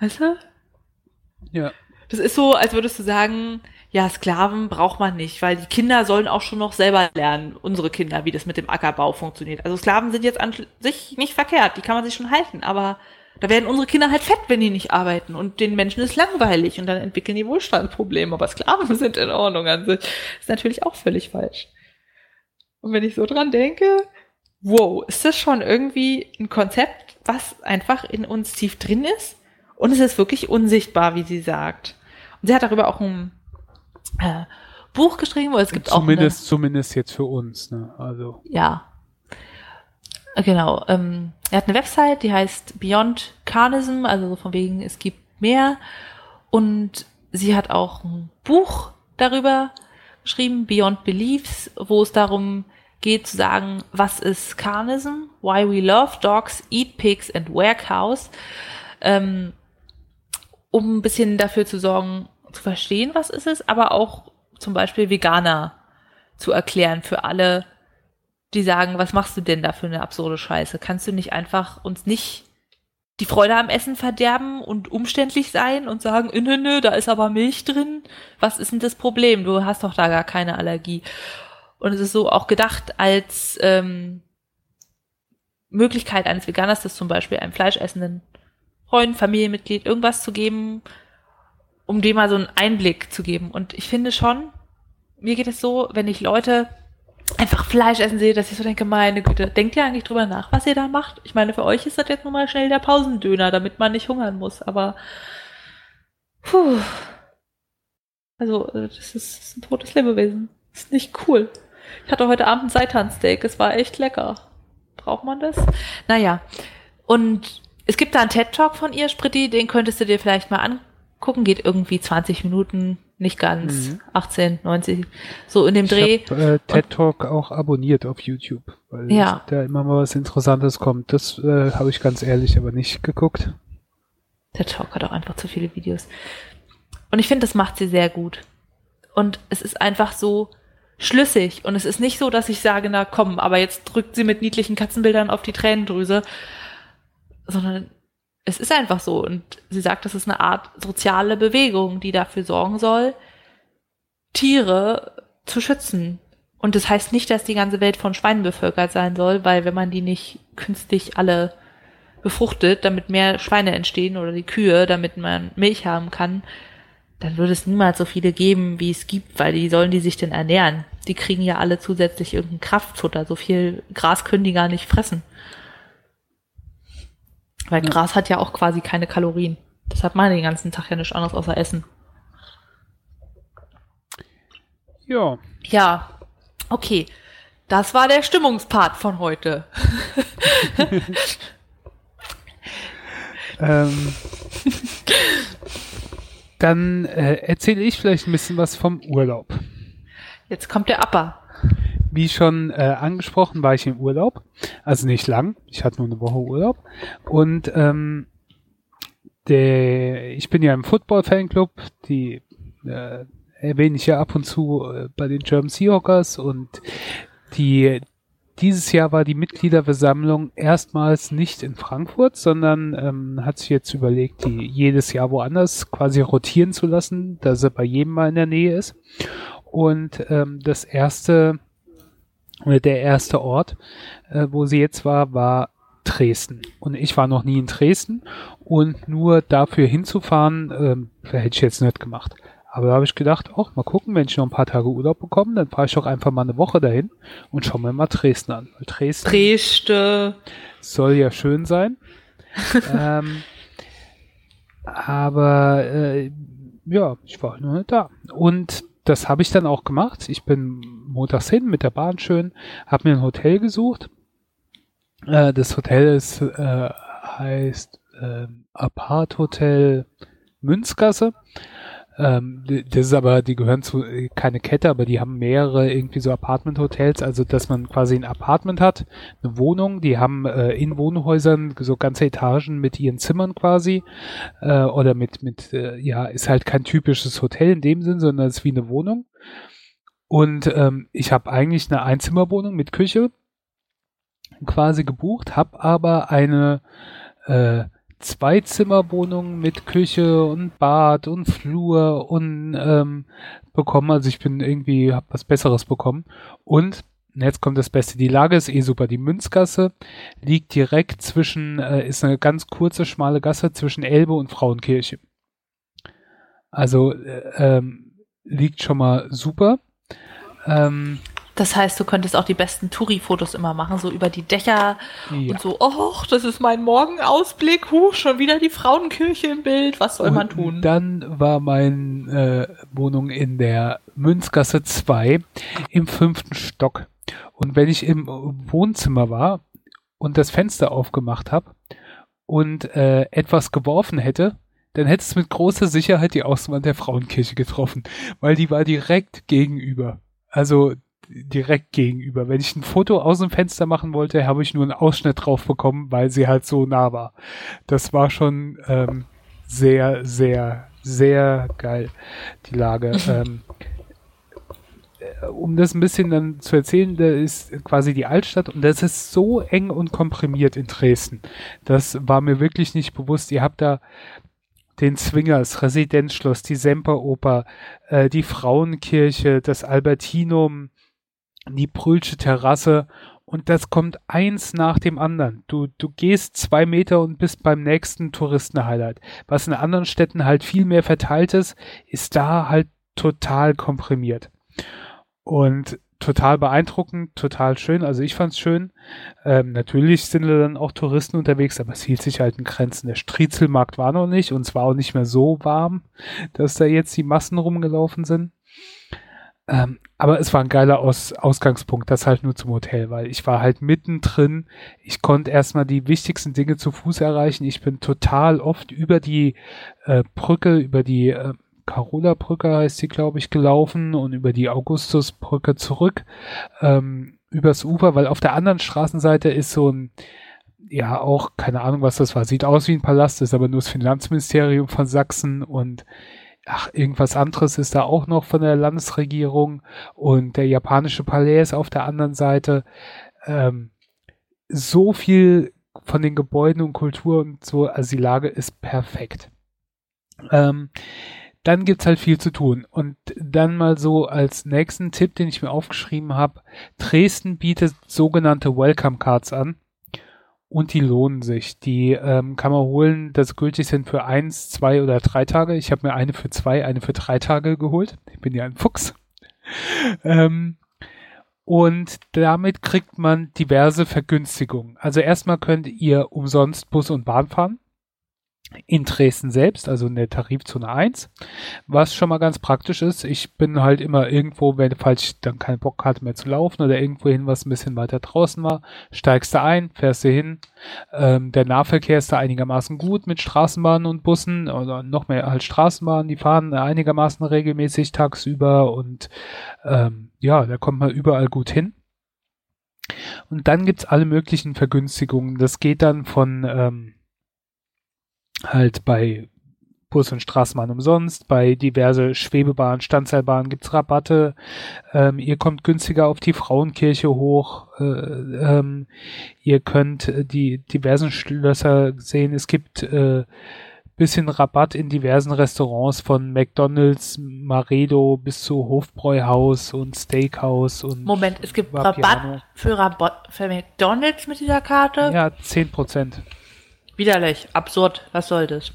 Weißt du? Ja. Das ist so, als würdest du sagen, ja, Sklaven braucht man nicht, weil die Kinder sollen auch schon noch selber lernen, unsere Kinder, wie das mit dem Ackerbau funktioniert. Also Sklaven sind jetzt an sich nicht verkehrt, die kann man sich schon halten, aber da werden unsere Kinder halt fett, wenn die nicht arbeiten und den Menschen ist langweilig und dann entwickeln die Wohlstandsprobleme, aber Sklaven sind in Ordnung an sich. ist natürlich auch völlig falsch. Und wenn ich so dran denke, wow, ist das schon irgendwie ein Konzept, was einfach in uns tief drin ist? Und es ist wirklich unsichtbar, wie sie sagt. Und sie hat darüber auch ein äh, Buch geschrieben, wo es gibt zumindest, auch. Eine, zumindest jetzt für uns, ne? Also. Ja. Genau. Ähm, er hat eine Website, die heißt Beyond Carnism, also von wegen, es gibt mehr. Und sie hat auch ein Buch darüber geschrieben, Beyond Beliefs, wo es darum geht zu sagen, was ist Carnism, why we love dogs, eat pigs and wear cows. ähm, um ein bisschen dafür zu sorgen, zu verstehen, was ist es, aber auch zum Beispiel Veganer zu erklären für alle, die sagen, was machst du denn da für eine absurde Scheiße? Kannst du nicht einfach uns nicht die Freude am Essen verderben und umständlich sein und sagen, äh, nö, nö, da ist aber Milch drin. Was ist denn das Problem? Du hast doch da gar keine Allergie. Und es ist so auch gedacht als ähm, Möglichkeit eines Veganers, das zum Beispiel einem fleischessenden Freund, Familienmitglied irgendwas zu geben, um dem mal so einen Einblick zu geben. Und ich finde schon, mir geht es so, wenn ich Leute einfach Fleisch essen sehe, dass ich so denke, meine Güte, denkt ihr eigentlich drüber nach, was ihr da macht? Ich meine, für euch ist das jetzt nur mal schnell der Pausendöner, damit man nicht hungern muss, aber puh. Also, das ist, das ist ein totes Lebewesen. Das ist nicht cool. Ich hatte heute Abend ein Seitansteak, es war echt lecker. Braucht man das? Naja. Und es gibt da einen TED-Talk von ihr, Spritti, den könntest du dir vielleicht mal angucken. Geht irgendwie 20 Minuten, nicht ganz, mhm. 18, 90, so in dem Dreh. Ich hab, äh, TED Talk auch abonniert auf YouTube, weil ja. da immer mal was Interessantes kommt. Das äh, habe ich ganz ehrlich aber nicht geguckt. TED Talk hat auch einfach zu viele Videos. Und ich finde, das macht sie sehr gut. Und es ist einfach so schlüssig. Und es ist nicht so, dass ich sage, na komm, aber jetzt drückt sie mit niedlichen Katzenbildern auf die Tränendrüse, sondern es ist einfach so. Und sie sagt, das ist eine Art soziale Bewegung, die dafür sorgen soll, Tiere zu schützen. Und das heißt nicht, dass die ganze Welt von Schweinen bevölkert sein soll, weil wenn man die nicht künstlich alle befruchtet, damit mehr Schweine entstehen oder die Kühe, damit man Milch haben kann, dann würde es niemals so viele geben, wie es gibt, weil die sollen die sich denn ernähren? Die kriegen ja alle zusätzlich irgendein Kraftfutter. So viel Gras können die gar nicht fressen. Weil. Gras hat ja auch quasi keine Kalorien. Das hat man den ganzen Tag ja nichts anderes außer Essen. Ja. Ja. Okay. Das war der Stimmungspart von heute. ähm, dann äh, erzähle ich vielleicht ein bisschen was vom Urlaub. Jetzt kommt der Upper. Wie schon äh, angesprochen, war ich im Urlaub. Also nicht lang. Ich hatte nur eine Woche Urlaub. Und ähm, der, ich bin ja im Football-Fanclub. Die äh, erwähne ich ja ab und zu äh, bei den German Seahawkers. Und die dieses Jahr war die Mitgliederversammlung erstmals nicht in Frankfurt, sondern ähm, hat sich jetzt überlegt, die jedes Jahr woanders quasi rotieren zu lassen, dass er bei jedem mal in der Nähe ist. Und ähm, das erste der erste Ort, äh, wo sie jetzt war, war Dresden. Und ich war noch nie in Dresden und nur dafür hinzufahren, ähm, hätte ich jetzt nicht gemacht. Aber da habe ich gedacht, auch mal gucken, wenn ich noch ein paar Tage Urlaub bekomme, dann fahre ich doch einfach mal eine Woche dahin und schaue mir mal Dresden an. Weil Dresden Dresden. soll ja schön sein. ähm, aber äh, ja, ich war nur nicht da. Und das habe ich dann auch gemacht. Ich bin montags hin mit der Bahn schön, habe mir ein Hotel gesucht. Äh, das Hotel ist, äh, heißt äh, Apart Hotel Münzgasse. Ähm, das ist aber, die gehören zu keine Kette, aber die haben mehrere irgendwie so Apartment-Hotels, also dass man quasi ein Apartment hat, eine Wohnung, die haben äh, in Wohnhäusern so ganze Etagen mit ihren Zimmern quasi äh, oder mit mit äh, ja ist halt kein typisches Hotel in dem Sinn, sondern es ist wie eine Wohnung. Und ähm, ich habe eigentlich eine Einzimmerwohnung mit Küche quasi gebucht, habe aber eine äh, Zweizimmerwohnung mit Küche und Bad und Flur und ähm, bekommen. Also ich bin irgendwie, hab was Besseres bekommen. Und jetzt kommt das Beste. Die Lage ist eh super. Die Münzgasse liegt direkt zwischen, äh, ist eine ganz kurze, schmale Gasse zwischen Elbe und Frauenkirche. Also äh, ähm, liegt schon mal super. Ähm, das heißt, du könntest auch die besten Touri-Fotos immer machen, so über die Dächer ja. und so, oh, das ist mein Morgenausblick, huh, schon wieder die Frauenkirche im Bild, was soll und man tun? Dann war meine äh, Wohnung in der Münzgasse 2 im fünften Stock. Und wenn ich im Wohnzimmer war und das Fenster aufgemacht habe und äh, etwas geworfen hätte, dann hätte es mit großer Sicherheit die Außenwand der Frauenkirche getroffen, weil die war direkt gegenüber. Also direkt gegenüber. Wenn ich ein Foto aus dem Fenster machen wollte, habe ich nur einen Ausschnitt drauf bekommen, weil sie halt so nah war. Das war schon ähm, sehr, sehr, sehr geil, die Lage. ähm, äh, um das ein bisschen dann zu erzählen, da ist quasi die Altstadt und das ist so eng und komprimiert in Dresden. Das war mir wirklich nicht bewusst. Ihr habt da den Zwingers, Residenzschloss, die Semperoper, äh, die Frauenkirche, das Albertinum, die Brühlsche Terrasse und das kommt eins nach dem anderen. Du, du gehst zwei Meter und bist beim nächsten Touristenhighlight. Was in anderen Städten halt viel mehr verteilt ist, ist da halt total komprimiert. Und total beeindruckend, total schön. Also ich fand's schön. Ähm, natürlich sind da dann auch Touristen unterwegs, aber es hielt sich halt in Grenzen. Der Striezelmarkt war noch nicht und es war auch nicht mehr so warm, dass da jetzt die Massen rumgelaufen sind. Ähm, aber es war ein geiler Aus Ausgangspunkt, das halt nur zum Hotel, weil ich war halt mittendrin. Ich konnte erstmal die wichtigsten Dinge zu Fuß erreichen. Ich bin total oft über die äh, Brücke, über die äh, Carola-Brücke heißt sie, glaube ich, gelaufen und über die Augustusbrücke zurück ähm, übers Ufer, weil auf der anderen Straßenseite ist so ein, ja, auch keine Ahnung, was das war. Sieht aus wie ein Palast, ist aber nur das Finanzministerium von Sachsen und ach, irgendwas anderes ist da auch noch von der Landesregierung und der japanische Palais auf der anderen Seite. Ähm, so viel von den Gebäuden und Kultur und so, also die Lage ist perfekt. Ähm, dann gibt's halt viel zu tun. Und dann mal so als nächsten Tipp, den ich mir aufgeschrieben habe, Dresden bietet sogenannte Welcome Cards an. Und die lohnen sich. Die ähm, kann man holen, das gültig sind für eins, zwei oder drei Tage. Ich habe mir eine für zwei, eine für drei Tage geholt. Ich bin ja ein Fuchs. ähm, und damit kriegt man diverse Vergünstigungen. Also erstmal könnt ihr umsonst Bus und Bahn fahren in Dresden selbst, also in der Tarifzone 1, was schon mal ganz praktisch ist. Ich bin halt immer irgendwo, wenn, falls ich dann keinen Bock hatte mehr zu laufen oder irgendwo hin, was ein bisschen weiter draußen war, steigst du ein, fährst du hin. Ähm, der Nahverkehr ist da einigermaßen gut mit Straßenbahnen und Bussen oder noch mehr halt Straßenbahnen, die fahren einigermaßen regelmäßig tagsüber und ähm, ja, da kommt man überall gut hin. Und dann gibt's alle möglichen Vergünstigungen. Das geht dann von ähm, halt bei Bus und Straßenbahn umsonst, bei diverse Schwebebahnen, Standseilbahnen gibt's Rabatte, ähm, ihr kommt günstiger auf die Frauenkirche hoch, äh, ähm, ihr könnt äh, die diversen Schlösser sehen, es gibt äh, bisschen Rabatt in diversen Restaurants von McDonalds, Maredo bis zu Hofbräuhaus und Steakhouse und Moment, es gibt Vapiano. Rabatt für, Rabatt für McDonalds mit dieser Karte? Ja, 10 Prozent. Widerlich, absurd, was soll das?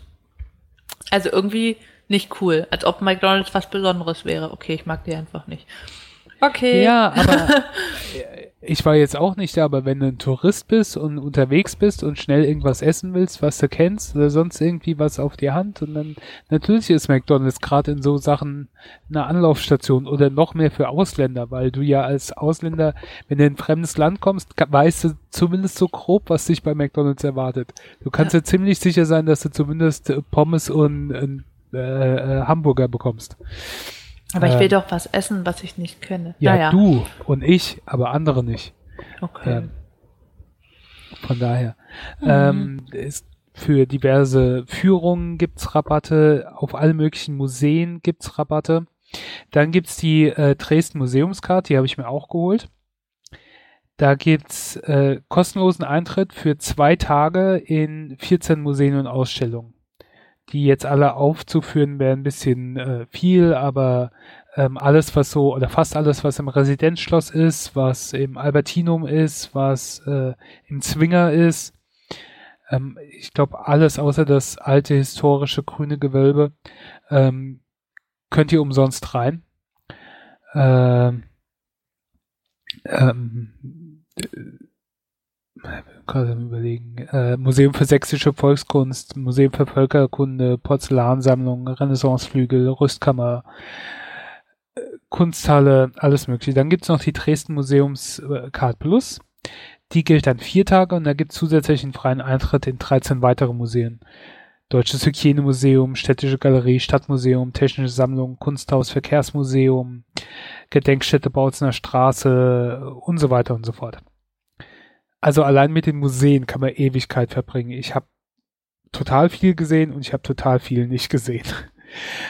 Also irgendwie nicht cool, als ob McDonalds was Besonderes wäre. Okay, ich mag die einfach nicht. Okay. Ja, aber ich war jetzt auch nicht da, aber wenn du ein Tourist bist und unterwegs bist und schnell irgendwas essen willst, was du kennst oder sonst irgendwie was auf die Hand und dann natürlich ist McDonald's gerade in so Sachen eine Anlaufstation oder noch mehr für Ausländer, weil du ja als Ausländer, wenn du in ein fremdes Land kommst, weißt du zumindest so grob, was dich bei McDonald's erwartet. Du kannst ja, ja ziemlich sicher sein, dass du zumindest Pommes und äh, äh, Hamburger bekommst. Aber ich will ähm, doch was essen, was ich nicht kenne. Ja, naja. du und ich, aber andere nicht. Okay. Ähm, von daher. Mhm. Ähm, ist für diverse Führungen gibt's Rabatte, auf alle möglichen Museen gibt's Rabatte. Dann gibt's die äh, Dresden Museumskarte, die habe ich mir auch geholt. Da gibt's äh, kostenlosen Eintritt für zwei Tage in 14 Museen und Ausstellungen die jetzt alle aufzuführen, wäre ein bisschen äh, viel, aber ähm, alles, was so, oder fast alles, was im Residenzschloss ist, was im Albertinum ist, was äh, im Zwinger ist, ähm, ich glaube alles außer das alte historische grüne Gewölbe, ähm, könnt ihr umsonst rein. Ähm, ähm, gerade überlegen, äh, Museum für sächsische Volkskunst, Museum für Völkerkunde, Porzellansammlung, Renaissanceflügel, Rüstkammer, äh, Kunsthalle, alles mögliche. Dann gibt's noch die Dresden Museums äh, Card Plus. Die gilt dann vier Tage und da gibt's zusätzlich einen freien Eintritt in 13 weitere Museen. Deutsches Hygienemuseum, Städtische Galerie, Stadtmuseum, Technische Sammlung, Kunsthaus, Verkehrsmuseum, Gedenkstätte Bautzener Straße und so weiter und so fort. Also allein mit den Museen kann man Ewigkeit verbringen. Ich habe total viel gesehen und ich habe total viel nicht gesehen.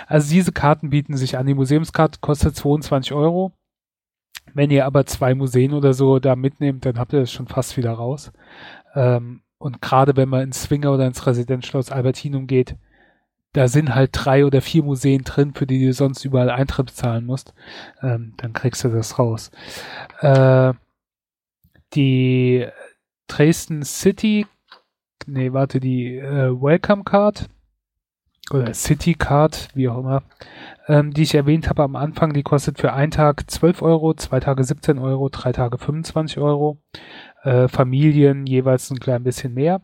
Also diese Karten bieten sich an. Die Museumskarte kostet 22 Euro. Wenn ihr aber zwei Museen oder so da mitnehmt, dann habt ihr das schon fast wieder raus. Ähm, und gerade wenn man ins Swinger oder ins Residenzschloss Albertinum geht, da sind halt drei oder vier Museen drin, für die du sonst überall Eintritt bezahlen musst. Ähm, dann kriegst du das raus. Äh, die Dresden City, nee, warte, die äh, Welcome Card oder City Card, wie auch immer, ähm, die ich erwähnt habe am Anfang, die kostet für einen Tag 12 Euro, zwei Tage 17 Euro, drei Tage 25 Euro. Äh, Familien jeweils ein klein bisschen mehr.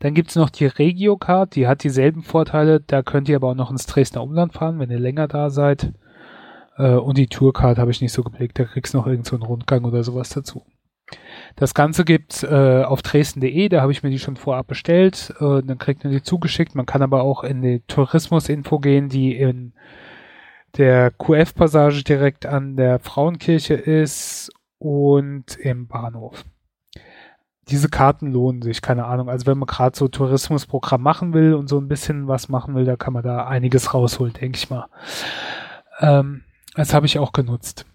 Dann gibt's noch die Regio-Card, die hat dieselben Vorteile, da könnt ihr aber auch noch ins Dresdner Umland fahren, wenn ihr länger da seid. Äh, und die Tourcard habe ich nicht so geblickt, da kriegst du noch irgendeinen so Rundgang oder sowas dazu. Das Ganze gibt's äh, auf dresden.de, da habe ich mir die schon vorab bestellt, äh, dann kriegt man die zugeschickt. Man kann aber auch in die Tourismusinfo gehen, die in der QF-Passage direkt an der Frauenkirche ist und im Bahnhof. Diese Karten lohnen sich, keine Ahnung. Also wenn man gerade so Tourismusprogramm machen will und so ein bisschen was machen will, da kann man da einiges rausholen, denke ich mal. Ähm, das habe ich auch genutzt.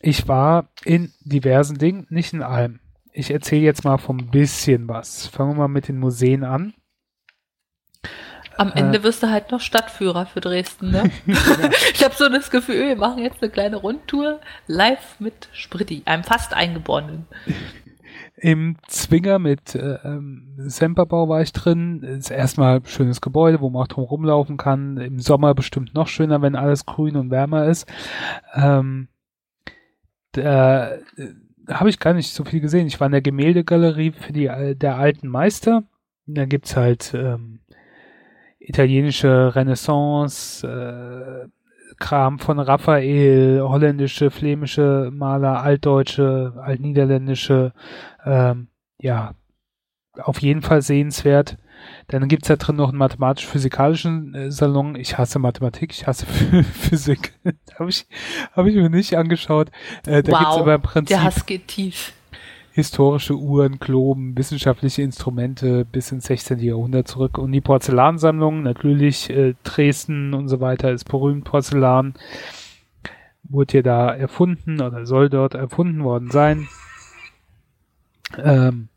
Ich war in diversen Dingen, nicht in allem. Ich erzähle jetzt mal vom bisschen was. Fangen wir mal mit den Museen an. Am Ende äh, wirst du halt noch Stadtführer für Dresden, ne? ich habe so das Gefühl, wir machen jetzt eine kleine Rundtour live mit Spritti, einem fast Eingeborenen. Im Zwinger mit äh, ähm, Semperbau war ich drin. Ist erstmal schönes Gebäude, wo man auch drum rumlaufen kann. Im Sommer bestimmt noch schöner, wenn alles grün und wärmer ist. Ähm, da äh, habe ich gar nicht so viel gesehen. Ich war in der Gemäldegalerie für die der alten Meister. Da gibt's halt ähm, italienische Renaissance, äh, Kram von Raphael, holländische, flämische Maler, altdeutsche, altniederländische, ähm, ja, auf jeden Fall sehenswert. Dann gibt's da drin noch einen mathematisch-physikalischen äh, Salon. Ich hasse Mathematik, ich hasse Physik. habe ich, hab ich mir nicht angeschaut. Äh, da wow, gibt's aber im Prinzip. Der Hass geht tief historische Uhren, Globen, wissenschaftliche Instrumente bis ins 16. Jahrhundert zurück. Und die Porzellansammlung, natürlich äh, Dresden und so weiter ist berühmt Porzellan. Wurde hier da erfunden oder soll dort erfunden worden sein. Ähm,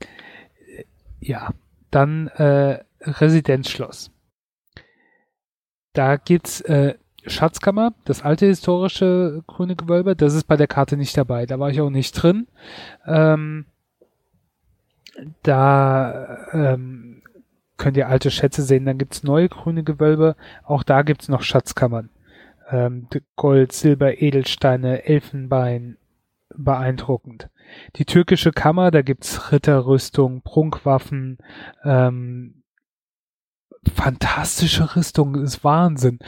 ja, dann äh, Residenzschloss. Da gibt's äh, Schatzkammer, das alte historische grüne Gewölbe, das ist bei der Karte nicht dabei. Da war ich auch nicht drin. Ähm, da ähm, könnt ihr alte Schätze sehen. Dann gibt's neue grüne Gewölbe. Auch da gibt's noch Schatzkammern. Ähm, Gold, Silber, Edelsteine, Elfenbein. Beeindruckend. Die türkische Kammer, da gibt's Ritterrüstung, Prunkwaffen, ähm, fantastische Rüstung, ist Wahnsinn.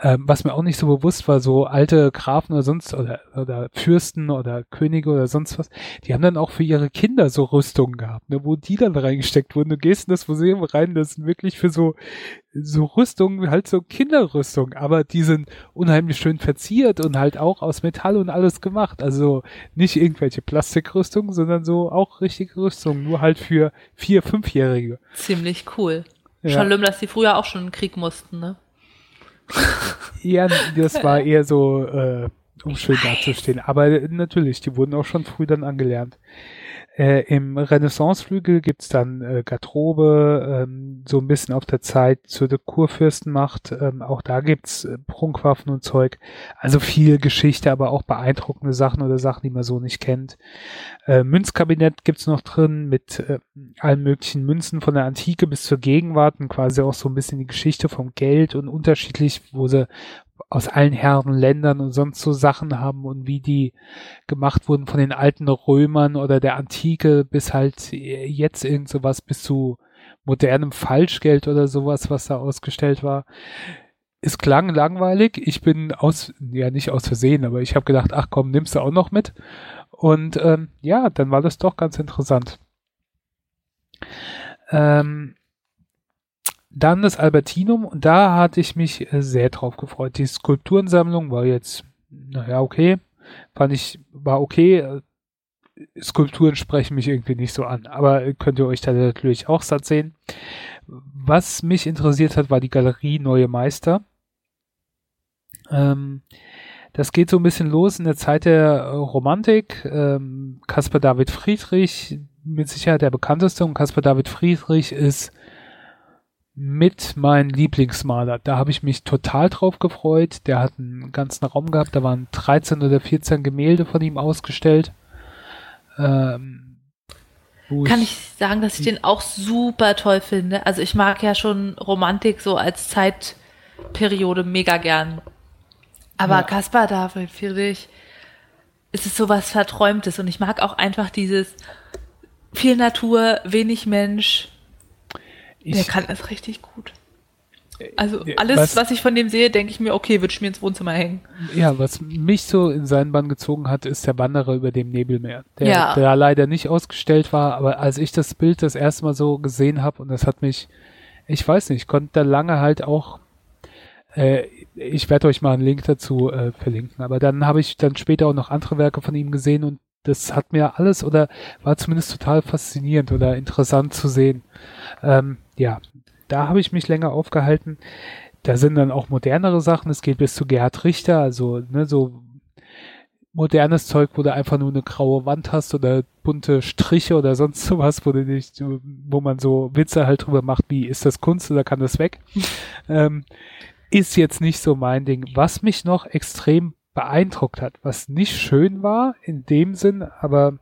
Ähm, was mir auch nicht so bewusst war, so alte Grafen oder sonst oder, oder Fürsten oder Könige oder sonst was, die haben dann auch für ihre Kinder so Rüstungen gehabt, ne, wo die dann reingesteckt wurden. Du gehst in das Museum rein, das sind wirklich für so so Rüstungen, halt so Kinderrüstung, aber die sind unheimlich schön verziert und halt auch aus Metall und alles gemacht. Also nicht irgendwelche Plastikrüstungen, sondern so auch richtige Rüstungen, nur halt für vier, fünfjährige. Ziemlich cool. Ja. Schlimm, dass die früher auch schon in den Krieg mussten, ne? ja, das war eher so, äh, um schön dazustehen. Aber natürlich, die wurden auch schon früh dann angelernt. Äh, Im Renaissanceflügel gibt's dann äh, Garderobe, ähm, so ein bisschen auf der Zeit zu der Kurfürstenmacht. Ähm, auch da gibt's äh, Prunkwaffen und Zeug. Also viel Geschichte, aber auch beeindruckende Sachen oder Sachen, die man so nicht kennt. Äh, Münzkabinett gibt's noch drin mit äh, allen möglichen Münzen von der Antike bis zur Gegenwart und quasi auch so ein bisschen die Geschichte vom Geld und unterschiedlich, wo sie aus allen Herren Ländern und sonst so Sachen haben und wie die gemacht wurden von den alten Römern oder der Antike bis halt jetzt irgend sowas bis zu modernem Falschgeld oder sowas, was da ausgestellt war. Es klang langweilig. Ich bin aus, ja nicht aus Versehen, aber ich habe gedacht, ach komm, nimmst du auch noch mit. Und ähm, ja, dann war das doch ganz interessant. Ähm, dann das Albertinum und da hatte ich mich äh, sehr drauf gefreut. Die Skulpturensammlung war jetzt naja, okay. Fand ich, war okay. Skulpturen sprechen mich irgendwie nicht so an, aber könnt ihr euch da natürlich auch satt sehen. Was mich interessiert hat, war die Galerie Neue Meister. Ähm, das geht so ein bisschen los in der Zeit der Romantik. Ähm, Caspar David Friedrich, mit Sicherheit der bekannteste, und Caspar David Friedrich ist mit mein Lieblingsmaler. Da habe ich mich total drauf gefreut. Der hat einen ganzen Raum gehabt, da waren 13 oder 14 Gemälde von ihm ausgestellt. Ähm, Kann ich, ich sagen, dass ich den auch super toll finde. Also ich mag ja schon Romantik so als Zeitperiode mega gern. Aber ja. Kaspar David Friedrich ist es sowas Verträumtes und ich mag auch einfach dieses viel Natur, wenig Mensch. Ich, Der kann es richtig gut. Also alles, was, was ich von dem sehe, denke ich mir, okay, würde ich mir ins Wohnzimmer hängen. Ja, was mich so in seinen Bann gezogen hat, ist der Wanderer über dem Nebelmeer, der, ja. der leider nicht ausgestellt war, aber als ich das Bild das erste Mal so gesehen habe und das hat mich, ich weiß nicht, konnte da lange halt auch, äh, ich werde euch mal einen Link dazu äh, verlinken, aber dann habe ich dann später auch noch andere Werke von ihm gesehen und das hat mir alles oder war zumindest total faszinierend oder interessant zu sehen. Ähm, ja, da habe ich mich länger aufgehalten. Da sind dann auch modernere Sachen. Es geht bis zu Gerhard Richter, also ne, so modernes Zeug, wo du einfach nur eine graue Wand hast oder bunte Striche oder sonst sowas, wo du nicht, wo man so Witze halt drüber macht, wie ist das Kunst oder kann das weg? ähm, ist jetzt nicht so mein Ding. Was mich noch extrem beeindruckt hat, was nicht schön war in dem Sinn, aber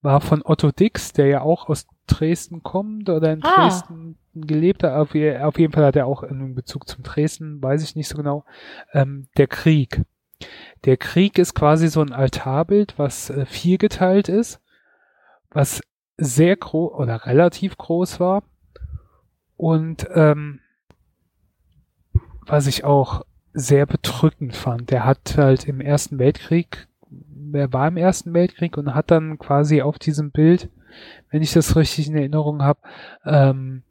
war von Otto Dix, der ja auch aus Dresden kommt oder in ah. Dresden gelebt hat. Auf, auf, jeden Fall hat er auch einen Bezug zum Dresden, weiß ich nicht so genau. Ähm, der Krieg. Der Krieg ist quasi so ein Altarbild, was äh, viergeteilt ist, was sehr groß oder relativ groß war. Und ähm, was ich auch sehr bedrückend fand. Der hat halt im Ersten Weltkrieg, er war im Ersten Weltkrieg und hat dann quasi auf diesem Bild, wenn ich das richtig in Erinnerung habe, ähm,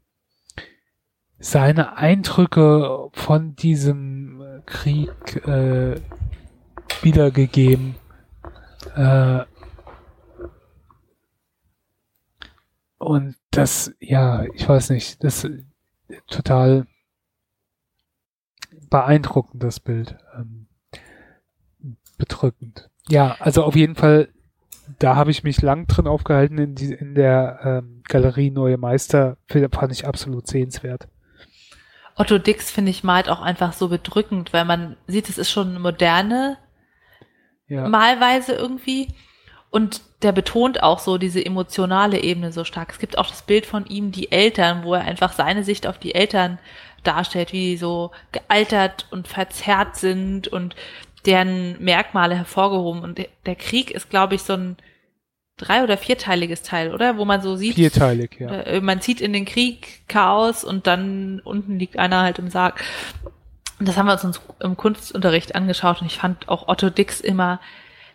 seine Eindrücke von diesem Krieg äh, wiedergegeben. Äh, und das, ja, ich weiß nicht, das total beeindruckend, das Bild. Ähm, bedrückend. Ja, also auf jeden Fall, da habe ich mich lang drin aufgehalten in, die, in der ähm, Galerie Neue Meister. Fand ich absolut sehenswert. Otto Dix, finde ich, malt auch einfach so bedrückend, weil man sieht, es ist schon eine moderne ja. Malweise irgendwie. Und der betont auch so diese emotionale Ebene so stark. Es gibt auch das Bild von ihm, die Eltern, wo er einfach seine Sicht auf die Eltern darstellt, wie die so gealtert und verzerrt sind und deren Merkmale hervorgehoben. Und der Krieg ist, glaube ich, so ein drei- oder vierteiliges Teil, oder? Wo man so sieht. Vierteilig, ja. Äh, man zieht in den Krieg Chaos und dann unten liegt einer halt im Sarg. Und das haben wir uns im Kunstunterricht angeschaut und ich fand auch Otto Dix immer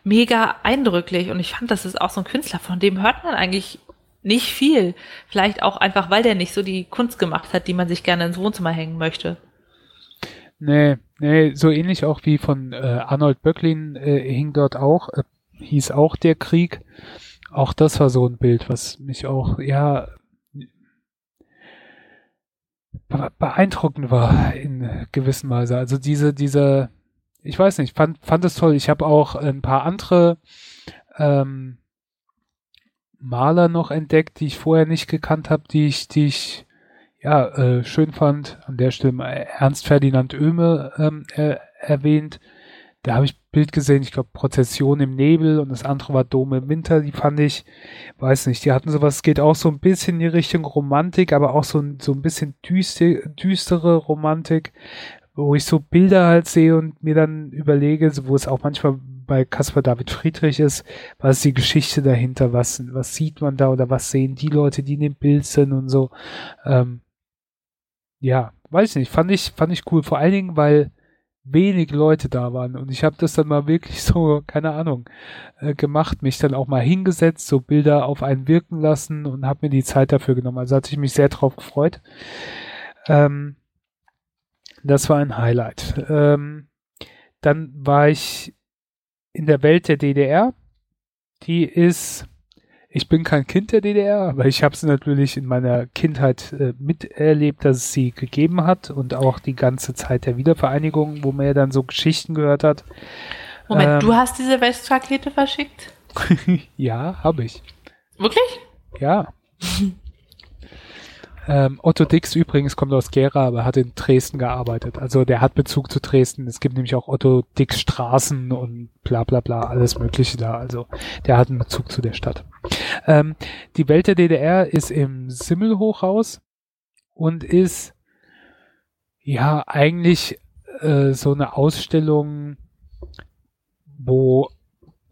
mega eindrücklich und ich fand, das ist auch so ein Künstler, von dem hört man eigentlich nicht viel. Vielleicht auch einfach, weil der nicht so die Kunst gemacht hat, die man sich gerne ins Wohnzimmer hängen möchte. Nee, nee, so ähnlich auch wie von äh, Arnold Böcklin äh, hing dort auch, äh, hieß auch der Krieg. Auch das war so ein Bild, was mich auch, ja, beeindruckend war in gewisser Weise. Also diese, diese, ich weiß nicht, fand, fand es toll. Ich habe auch ein paar andere ähm, Maler noch entdeckt, die ich vorher nicht gekannt habe, die ich, die ich ja äh, schön fand. An der Stelle Ernst Ferdinand Oehme ähm, er, erwähnt. Da habe ich Bild gesehen, ich glaube Prozession im Nebel und das andere war Dom im Winter, die fand ich, weiß nicht, die hatten sowas, geht auch so ein bisschen in die Richtung Romantik, aber auch so, so ein bisschen düster, düstere Romantik, wo ich so Bilder halt sehe und mir dann überlege, wo es auch manchmal bei Caspar David Friedrich ist, was ist die Geschichte dahinter, was, was sieht man da oder was sehen die Leute, die in dem Bild sind und so. Ähm, ja, weiß nicht, fand ich, fand ich cool, vor allen Dingen, weil wenig Leute da waren und ich habe das dann mal wirklich so, keine Ahnung, äh, gemacht, mich dann auch mal hingesetzt, so Bilder auf einen wirken lassen und habe mir die Zeit dafür genommen. Also hatte ich mich sehr drauf gefreut. Ähm, das war ein Highlight. Ähm, dann war ich in der Welt der DDR. Die ist, ich bin kein Kind der DDR, aber ich habe es natürlich in meiner Kindheit äh, miterlebt, dass es sie gegeben hat und auch die ganze Zeit der Wiedervereinigung, wo man ja dann so Geschichten gehört hat. Moment, Ähm. du hast diese Westrakete verschickt? ja, habe ich. Wirklich? Ja. ähm, Otto Dix übrigens kommt aus Gera, aber hat in Dresden gearbeitet. Also der hat Bezug zu Dresden. Es gibt nämlich auch Otto Dix Straßen und bla bla bla, alles Mögliche da. Also der hat einen Bezug zu der Stadt. Ähm, die Welt der DDR ist im Simmelhochhaus und ist ja eigentlich äh, so eine Ausstellung, wo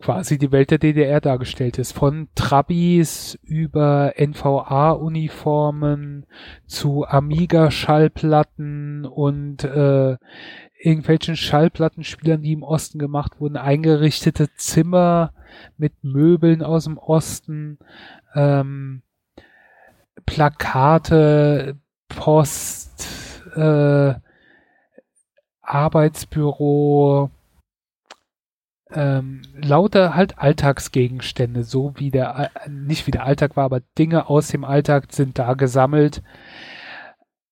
quasi die Welt der DDR dargestellt ist. Von Trabis über NVA-Uniformen zu Amiga-Schallplatten und äh, irgendwelchen Schallplattenspielern, die im Osten gemacht wurden, eingerichtete Zimmer mit Möbeln aus dem Osten, ähm, Plakate, Post, äh, Arbeitsbüro, ähm, lauter halt Alltagsgegenstände, so wie der, Al- nicht wie der Alltag war, aber Dinge aus dem Alltag sind da gesammelt.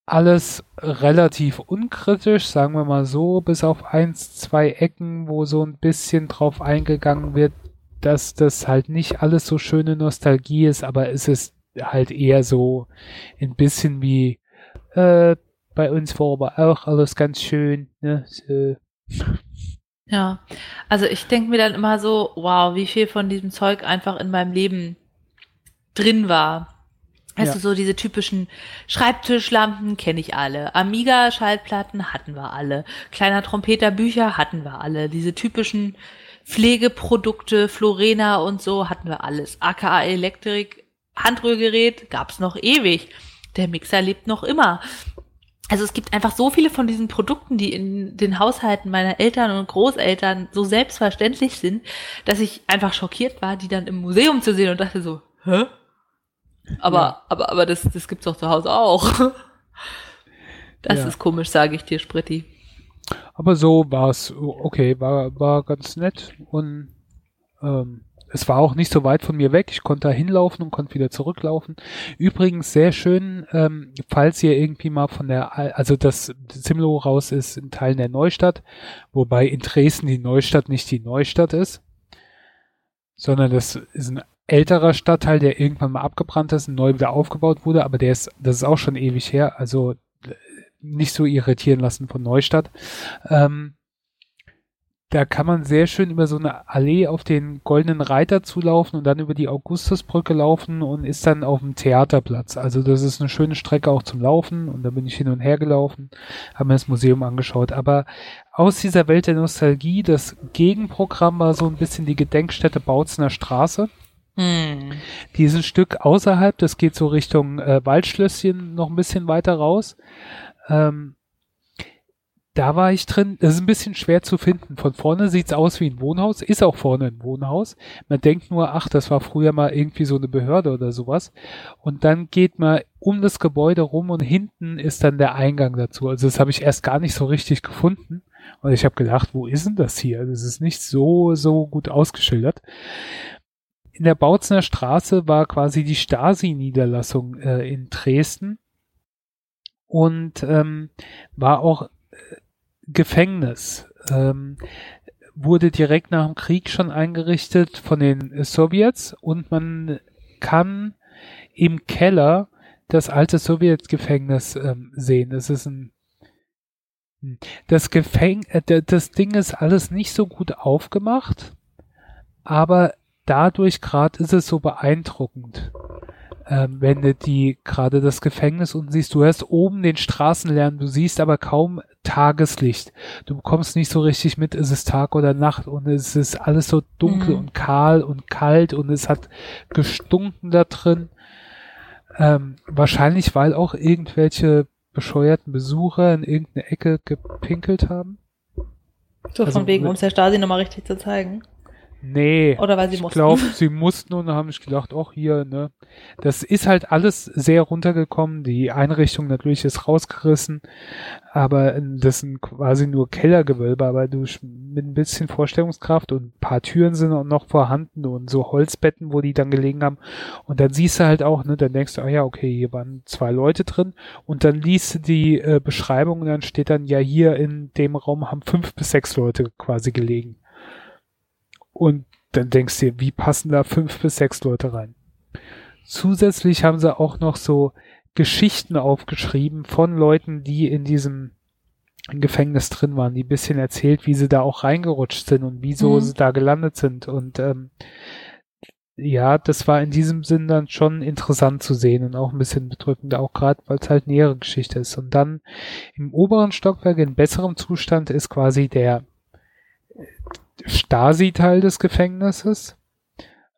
Alles relativ unkritisch, sagen wir mal so, bis auf eins, zwei Ecken, wo so ein bisschen drauf eingegangen wird, dass das halt nicht alles so schöne Nostalgie ist, aber es ist halt eher so ein bisschen wie äh, bei uns war aber auch alles ganz schön. Ne? So. Ja. Also ich denke mir dann immer so, wow, wie viel von diesem Zeug einfach in meinem Leben drin war. Also Ja. so diese typischen Schreibtischlampen kenne ich alle. Amiga-Schallplatten hatten wir alle. Kleiner Trompeter-Bücher hatten wir alle. Diese typischen Pflegeprodukte, Florena und so hatten wir alles. AKA Elektrik, Handrührgerät gab's noch ewig. Der Mixer lebt noch immer. Also es gibt einfach so viele von diesen Produkten, die in den Haushalten meiner Eltern und Großeltern so selbstverständlich sind, dass ich einfach schockiert war, die dann im Museum zu sehen und dachte so, hä? Aber, Ja. aber, aber das, das gibt's doch zu Hause auch. Das Ja. ist komisch, sage ich dir, Spritti. Aber so war es okay, war, war ganz nett und ähm, es war auch nicht so weit von mir weg. Ich konnte da hinlaufen und konnte wieder zurücklaufen. Übrigens sehr schön, ähm, falls ihr irgendwie mal von der, Al- also das Simlo raus ist in Teilen der Neustadt, wobei in Dresden die Neustadt nicht die Neustadt ist, sondern das ist ein älterer Stadtteil, der irgendwann mal abgebrannt ist und neu wieder aufgebaut wurde, aber der ist, das ist auch schon ewig her, also äh, nicht so irritieren lassen von Neustadt. Ähm, da kann man sehr schön über so eine Allee auf den Goldenen Reiter zulaufen und dann über die Augustusbrücke laufen und ist dann auf dem Theaterplatz. Also das ist eine schöne Strecke auch zum Laufen und da bin ich hin und her gelaufen, habe mir das Museum angeschaut. Aber aus dieser Welt der Nostalgie, das Gegenprogramm war so ein bisschen die Gedenkstätte Bautzener Straße. Hm. Die ist ein Stück außerhalb, das geht so Richtung äh, Waldschlösschen noch ein bisschen weiter raus. Ähm, da war ich drin, das ist ein bisschen schwer zu finden. Von vorne sieht's aus wie ein Wohnhaus, ist auch vorne ein Wohnhaus. Man denkt nur, ach, das war früher mal irgendwie so eine Behörde oder sowas. Und dann geht man um das Gebäude rum und hinten ist dann der Eingang dazu. Also das habe ich erst gar nicht so richtig gefunden. Und ich habe gedacht, wo ist denn das hier? Das ist nicht so, so gut ausgeschildert in der Bautzener Straße war quasi die Stasi-Niederlassung äh, in Dresden und ähm, war auch Gefängnis. Ähm, wurde direkt nach dem Krieg schon eingerichtet von den äh, Sowjets und man kann im Keller das alte Sowjetgefängnis ähm, sehen. Das ist ein hm. das Gefäng äh, das Ding ist alles nicht so gut aufgemacht, aber dadurch gerade ist es so beeindruckend, ähm, wenn du die gerade das Gefängnis unten siehst. Du hörst oben den Straßenlärm, du siehst aber kaum Tageslicht. Du bekommst nicht so richtig mit, ist es Tag oder Nacht und es ist alles so dunkel Mhm. und kahl und kalt und es hat gestunken da drin. Ähm, wahrscheinlich, weil auch irgendwelche bescheuerten Besucher in irgendeine Ecke gepinkelt haben. So Also von wegen, um es der Stasi nochmal richtig zu zeigen. Nee. Oder weil sie ich mussten. glaube, sie mussten und haben sich gedacht, ach hier, ne. Das ist halt alles sehr runtergekommen. Die Einrichtung natürlich ist rausgerissen, aber das sind quasi nur Kellergewölbe, aber du mit ein bisschen Vorstellungskraft und ein paar Türen sind auch noch vorhanden und so Holzbetten, wo die dann gelegen haben. Und dann siehst du halt auch, ne, dann denkst du, ah ja, okay, hier waren zwei Leute drin und dann liest du die äh, Beschreibung und dann steht dann, ja, hier in dem Raum haben fünf bis sechs Leute quasi gelegen. Und dann denkst du dir, wie passen da fünf bis sechs Leute rein? Zusätzlich haben sie auch noch so Geschichten aufgeschrieben von Leuten, die in diesem Gefängnis drin waren, die ein bisschen erzählt, wie sie da auch reingerutscht sind und wieso Mhm. sie da gelandet sind. Und ähm, ja, das war in diesem Sinn dann schon interessant zu sehen und auch ein bisschen bedrückend, auch gerade, weil es halt nähere Geschichte ist. Und dann im oberen Stockwerk in besserem Zustand ist quasi der Stasi-Teil des Gefängnisses.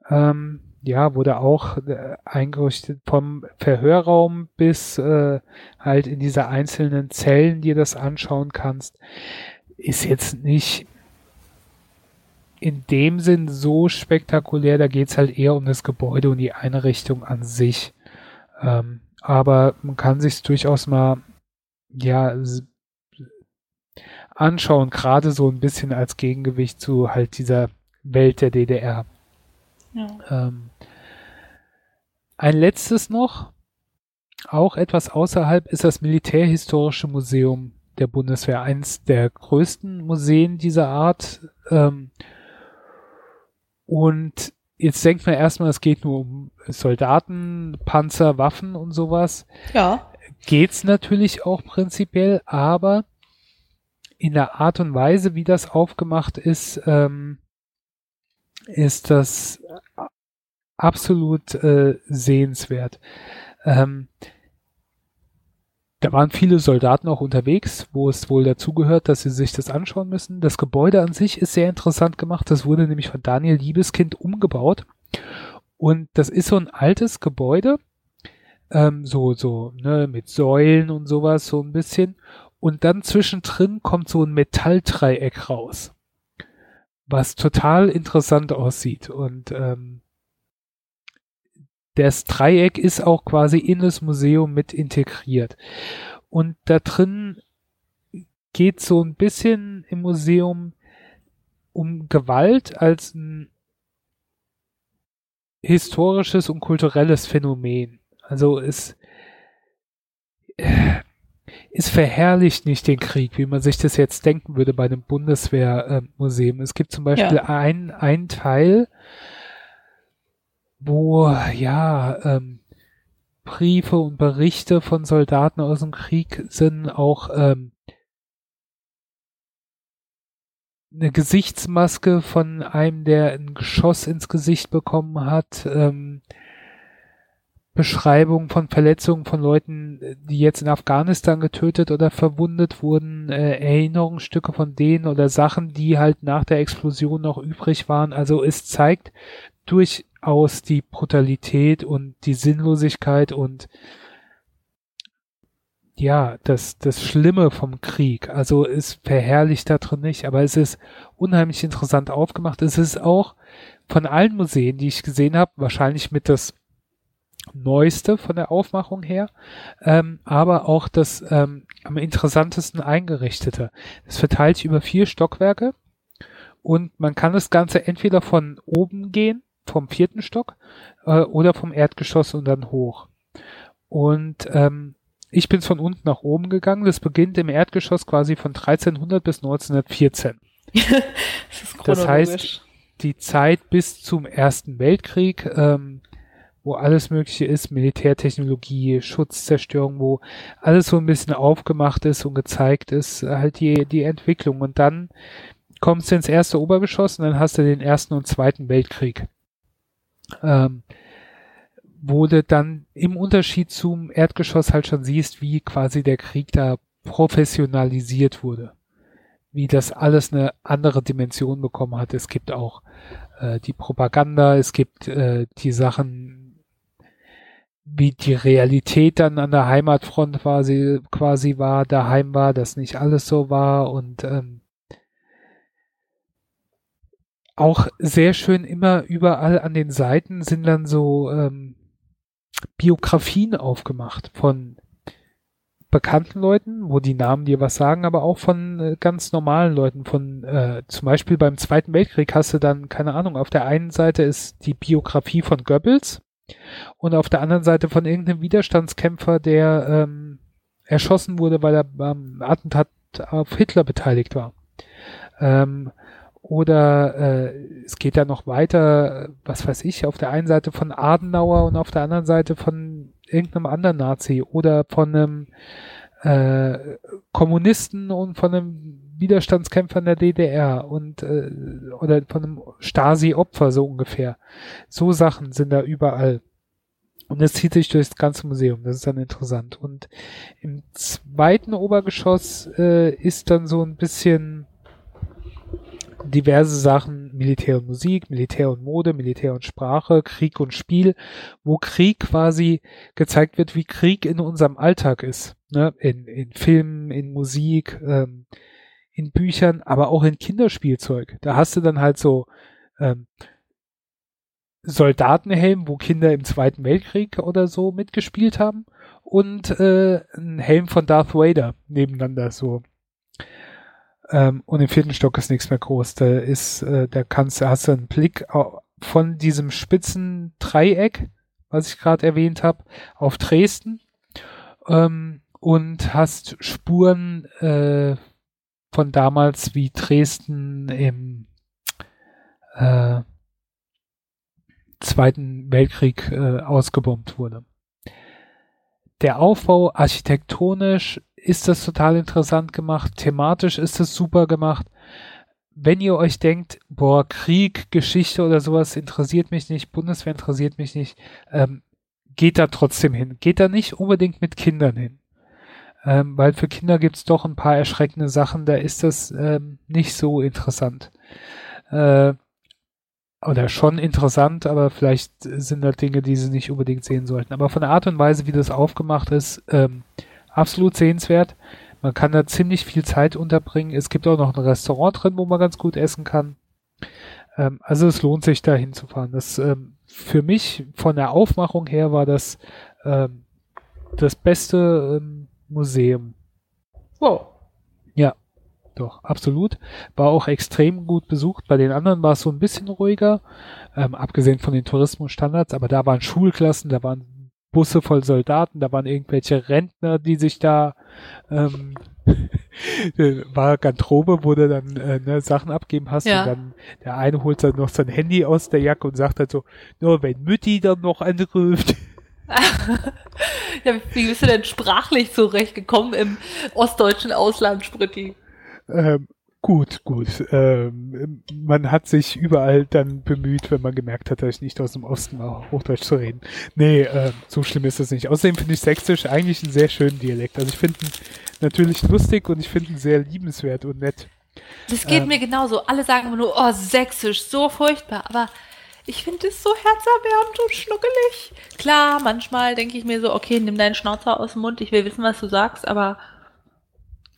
Ähm, ja, wurde auch äh, eingerichtet vom Verhörraum bis äh, halt in diese einzelnen Zellen, die du das anschauen kannst. Ist jetzt nicht in dem Sinn so spektakulär, da geht's halt eher um das Gebäude und die Einrichtung an sich. Ähm, aber man kann sich durchaus mal ja anschauen, gerade so ein bisschen als Gegengewicht zu halt dieser Welt der DDR. Ja. Ähm, ein letztes noch, auch etwas außerhalb, ist das Militärhistorische Museum der Bundeswehr, eins der größten Museen dieser Art. Ähm, und jetzt denkt man erstmal, es geht nur um Soldaten, Panzer, Waffen und sowas. ja. Geht's natürlich auch prinzipiell, aber in der Art und Weise, wie das aufgemacht ist, ähm, ist das absolut äh, sehenswert. Ähm, da waren viele Soldaten auch unterwegs, wo es wohl dazugehört, dass sie sich das anschauen müssen. Das Gebäude an sich ist sehr interessant gemacht. Das wurde nämlich von Daniel Liebeskind umgebaut. Und das ist so ein altes Gebäude, ähm, so, so, ne, mit Säulen und sowas, so ein bisschen. Und dann zwischendrin kommt so ein Metalldreieck raus, was total interessant aussieht. Und ähm, das Dreieck ist auch quasi in das Museum mit integriert. Und da drin geht so ein bisschen im Museum um Gewalt als ein historisches und kulturelles Phänomen. Also es, äh, es verherrlicht nicht den Krieg, wie man sich das jetzt denken würde bei einem Bundeswehrmuseum. es gibt zum Beispiel Ja. ein, ein Teil, wo ja ähm, Briefe und Berichte von Soldaten aus dem Krieg sind, auch ähm, eine Gesichtsmaske von einem, der ein Geschoss ins Gesicht bekommen hat, ähm, Beschreibung von Verletzungen von Leuten, die jetzt in Afghanistan getötet oder verwundet wurden, äh, Erinnerungsstücke von denen oder Sachen, die halt nach der Explosion noch übrig waren. Also es zeigt durchaus die Brutalität und die Sinnlosigkeit und ja, das, das Schlimme vom Krieg. Also es verherrlicht da drin nicht, aber es ist unheimlich interessant aufgemacht. Es ist auch von allen Museen, die ich gesehen habe, wahrscheinlich mit das Neueste von der Aufmachung her, ähm, aber auch das ähm, am interessantesten eingerichtete. Es verteilt sich über vier Stockwerke und man kann das Ganze entweder von oben gehen, vom vierten Stock, äh, oder vom Erdgeschoss und dann hoch. Und ähm, ich bin von unten nach oben gegangen. Das beginnt im Erdgeschoss quasi von 1300 bis 1914. das ist Das heißt. Die Zeit bis zum Ersten Weltkrieg, ähm, wo alles Mögliche ist, Militärtechnologie, Schutzzerstörung, wo alles so ein bisschen aufgemacht ist und gezeigt ist, halt die, die Entwicklung. Und dann kommst du ins erste Obergeschoss und dann hast du den Ersten und Zweiten Weltkrieg. Ähm, wo du dann im Unterschied zum Erdgeschoss halt schon siehst, wie quasi der Krieg da professionalisiert wurde. Wie das alles eine andere Dimension bekommen hat. Es gibt auch äh, die Propaganda, es gibt äh, die Sachen, wie die Realität dann an der Heimatfront quasi, quasi war, daheim war, dass nicht alles so war und ähm, auch sehr schön immer überall an den Seiten sind dann so ähm, Biografien aufgemacht von bekannten Leuten, wo die Namen dir was sagen, aber auch von äh, ganz normalen Leuten. Von äh, zum Beispiel beim Zweiten Weltkrieg hast du dann, keine Ahnung, auf der einen Seite ist die Biografie von Goebbels und auf der anderen Seite von irgendeinem Widerstandskämpfer, der ähm, erschossen wurde, weil er beim Attentat auf Hitler beteiligt war. Ähm, oder äh, es geht dann noch weiter, was weiß ich, auf der einen Seite von Adenauer und auf der anderen Seite von irgendeinem anderen Nazi oder von einem äh, Kommunisten und von einem Widerstandskämpfer in der DDR und äh, oder von einem Stasi-Opfer so ungefähr. So Sachen sind da überall. Und es zieht sich durch das ganze Museum. Das ist dann interessant. Und im zweiten Obergeschoss äh, ist dann so ein bisschen diverse Sachen, Militär und Musik, Militär und Mode, Militär und Sprache, Krieg und Spiel, wo Krieg quasi gezeigt wird, wie Krieg in unserem Alltag ist. Ne? In, in Filmen, in Musik, ähm, in Büchern, aber auch in Kinderspielzeug. Da hast du dann halt so ähm, Soldatenhelm, wo Kinder im Zweiten Weltkrieg oder so mitgespielt haben und äh, ein Helm von Darth Vader nebeneinander so ähm, und im vierten Stock ist nichts mehr groß. Da ist, äh, da kannst du, hast du einen Blick von diesem spitzen Dreieck, was ich gerade erwähnt habe, auf Dresden ähm, und hast Spuren äh, von damals, wie Dresden im äh, Zweiten Weltkrieg äh, ausgebombt wurde. Der Aufbau architektonisch ist das total interessant gemacht. Thematisch ist das super gemacht. Wenn ihr euch denkt, boah, Krieg, Geschichte oder sowas interessiert mich nicht, Bundeswehr interessiert mich nicht, ähm, geht da trotzdem hin. Geht da nicht unbedingt mit Kindern hin. Ähm, weil für Kinder gibt's doch ein paar erschreckende Sachen, da ist das ähm, nicht so interessant. Äh, oder schon interessant, aber vielleicht sind da Dinge, die sie nicht unbedingt sehen sollten. Aber von der Art und Weise, wie das aufgemacht ist, ähm, absolut sehenswert. Man kann da ziemlich viel Zeit unterbringen. Es gibt auch noch ein Restaurant drin, wo man ganz gut essen kann. Ähm, also es lohnt sich da hinzufahren. Das ähm, für mich von der Aufmachung her war das ähm, das beste ähm, Museum. Wow. Ja, doch, absolut. War auch extrem gut besucht. Bei den anderen war es so ein bisschen ruhiger, ähm, abgesehen von den Tourismusstandards, aber da waren Schulklassen, da waren Busse voll Soldaten, da waren irgendwelche Rentner, die sich da ähm, war Gantrobe, wo du dann äh, ne, Sachen abgeben hast ja. und dann der eine holt dann noch sein Handy aus der Jacke und sagt halt so, nur wenn Mütti dann noch anruft. ja, wie bist du denn sprachlich zurechtgekommen im ostdeutschen Ausland, Spritti? Ähm, Gut, gut. Ähm, man hat sich überall dann bemüht, wenn man gemerkt hat, dass ich nicht aus dem Osten war, Hochdeutsch zu reden. Nee, äh, so schlimm ist das nicht. Außerdem finde ich Sächsisch eigentlich einen sehr schönen Dialekt. Also ich finde ihn natürlich lustig und ich finde ihn sehr liebenswert und nett. Das geht ähm, mir genauso. Alle sagen immer nur, oh, Sächsisch, so furchtbar. Aber ich finde es so herzerwärmend und schnuckelig. Klar, manchmal denke ich mir so, okay, nimm deinen Schnauzer aus dem Mund, ich will wissen, was du sagst, aber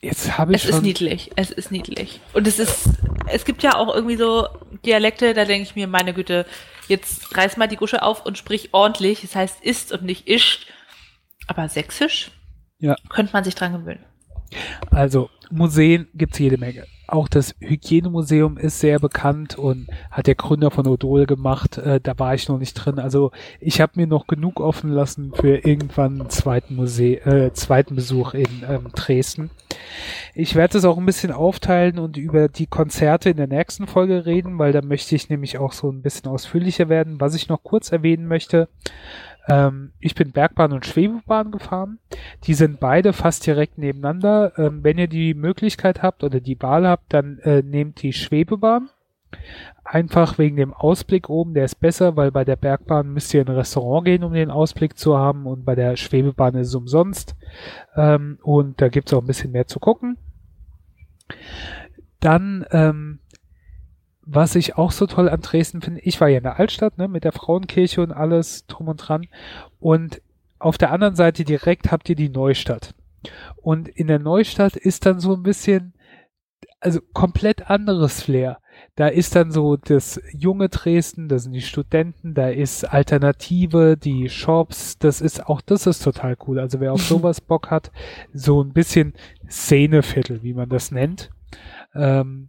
Jetzt habe ich es schon. Es ist niedlich. Es ist niedlich. Und es ist, es gibt ja auch irgendwie so Dialekte, da denke ich mir, meine Güte, jetzt reiß mal die Gusche auf und sprich ordentlich. Das heißt ist und nicht ischt. Aber sächsisch? Ja. Könnte man sich dran gewöhnen. Also, Museen gibt's jede Menge auch das Hygienemuseum ist sehr bekannt und hat der Gründer von Odol gemacht. Äh, da war ich noch nicht drin. Also ich habe mir noch genug offen lassen für irgendwann einen zweiten Museum, äh, zweiten Besuch in ähm, Dresden. Ich werde es auch ein bisschen aufteilen und über die Konzerte in der nächsten Folge reden, weil da möchte ich nämlich auch so ein bisschen ausführlicher werden. Was ich noch kurz erwähnen möchte, ähm, ich bin Bergbahn und Schwebebahn gefahren. Die sind beide fast direkt nebeneinander. Ähm, wenn ihr die Möglichkeit habt oder die Wahl habt, dann äh, nehmt die Schwebebahn. Einfach wegen dem Ausblick oben, der ist besser, weil bei der Bergbahn müsst ihr in ein Restaurant gehen, um den Ausblick zu haben und bei der Schwebebahn ist es umsonst. Ähm, und da gibt's auch ein bisschen mehr zu gucken. Dann ähm, was ich auch so toll an Dresden finde, ich war ja in der Altstadt, ne, mit der Frauenkirche und alles drum und dran. Und auf der anderen Seite direkt habt ihr die Neustadt. Und in der Neustadt ist dann so ein bisschen, also komplett anderes Flair. da ist dann so das junge Dresden, da sind die Studenten, da ist Alternative, die Shops, das ist auch, das ist total cool. Also wer auf sowas Bock hat, so ein bisschen Szeneviertel, wie man das nennt. Ähm,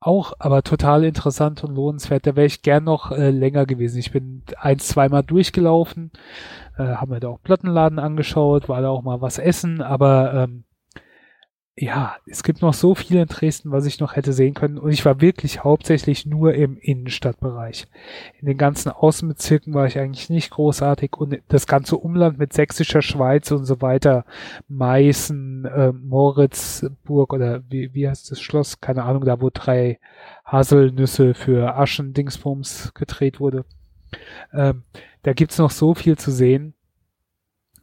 auch aber total interessant und lohnenswert. Da wäre ich gern noch äh, länger gewesen. Ich bin ein, zweimal durchgelaufen, äh, haben mir da auch Plattenladen angeschaut, war da auch mal was essen, aber ähm, ja, es gibt noch so viel in Dresden, was ich noch hätte sehen können. Und ich war wirklich hauptsächlich nur im Innenstadtbereich. In den ganzen Außenbezirken war ich eigentlich nicht großartig. Und das ganze Umland mit sächsischer Schweiz und so weiter, Meißen, äh, Moritzburg oder wie, wie heißt das Schloss? Keine Ahnung, da wo drei Haselnüsse für Aschendingsbums gedreht wurde. Ähm, da gibt's noch so viel zu sehen.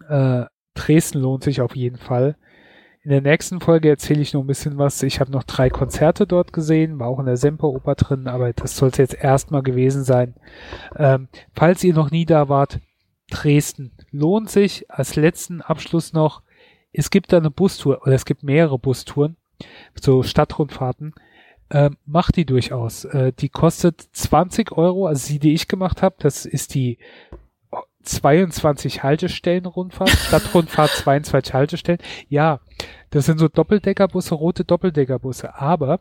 Äh, Dresden lohnt sich auf jeden Fall. In der nächsten Folge erzähle ich noch ein bisschen was. Ich habe noch drei Konzerte dort gesehen, war auch in der Semperoper drin, aber das sollte jetzt erstmal gewesen sein. Ähm, falls ihr noch nie da wart, Dresden lohnt sich. Als letzten Abschluss noch, es gibt da eine Bustour oder es gibt mehrere Bustouren, so Stadtrundfahrten. Ähm, macht die durchaus. Äh, die kostet 20 Euro, also die, die ich gemacht habe, das ist die 22 Haltestellen Rundfahrt, Stadtrundfahrt 22 Haltestellen. Ja, das sind so Doppeldeckerbusse, rote Doppeldeckerbusse, aber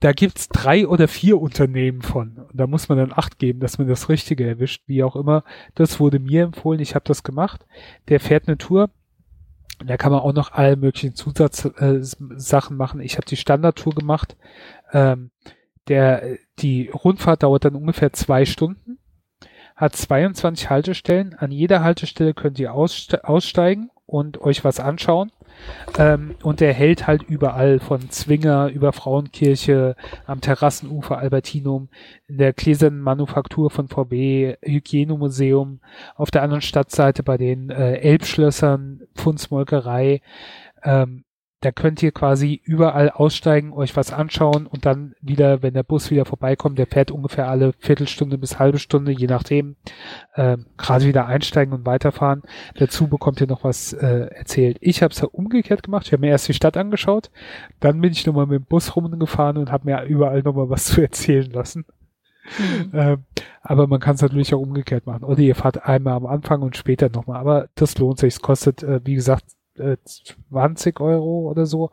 da gibt's drei oder vier Unternehmen von. Und da muss man dann Acht geben, dass man das Richtige erwischt, wie auch immer. Das wurde mir empfohlen, ich habe das gemacht. Der fährt eine Tour. Da kann man auch noch alle möglichen Zusatzsachen äh, machen. Ich habe die Standardtour gemacht. Ähm, der, die Rundfahrt dauert dann ungefähr zwei Stunden hat 22 Haltestellen. An jeder Haltestelle könnt ihr aussteigen und euch was anschauen. Ähm, und er hält halt überall von Zwinger über Frauenkirche, am Terrassenufer Albertinum, in der gläsernen Manufaktur von VB, Hygienemuseum, auf der anderen Stadtseite bei den äh, Elbschlössern, Pfundsmolkerei. Ähm, da könnt ihr quasi überall aussteigen, euch was anschauen und dann wieder, wenn der Bus wieder vorbeikommt, der fährt ungefähr alle Viertelstunde bis halbe Stunde, je nachdem, äh, gerade wieder einsteigen und weiterfahren. Dazu bekommt ihr noch was äh, erzählt. Ich habe es ja umgekehrt gemacht. Ich habe mir erst die Stadt angeschaut, dann bin ich nochmal mit dem Bus rumgefahren und habe mir überall nochmal was zu erzählen lassen. Mhm. Ähm, aber man kann es natürlich auch umgekehrt machen. Oder ihr fahrt einmal am Anfang und später nochmal. Aber das lohnt sich. Es kostet, äh, wie gesagt, 20 Euro oder so,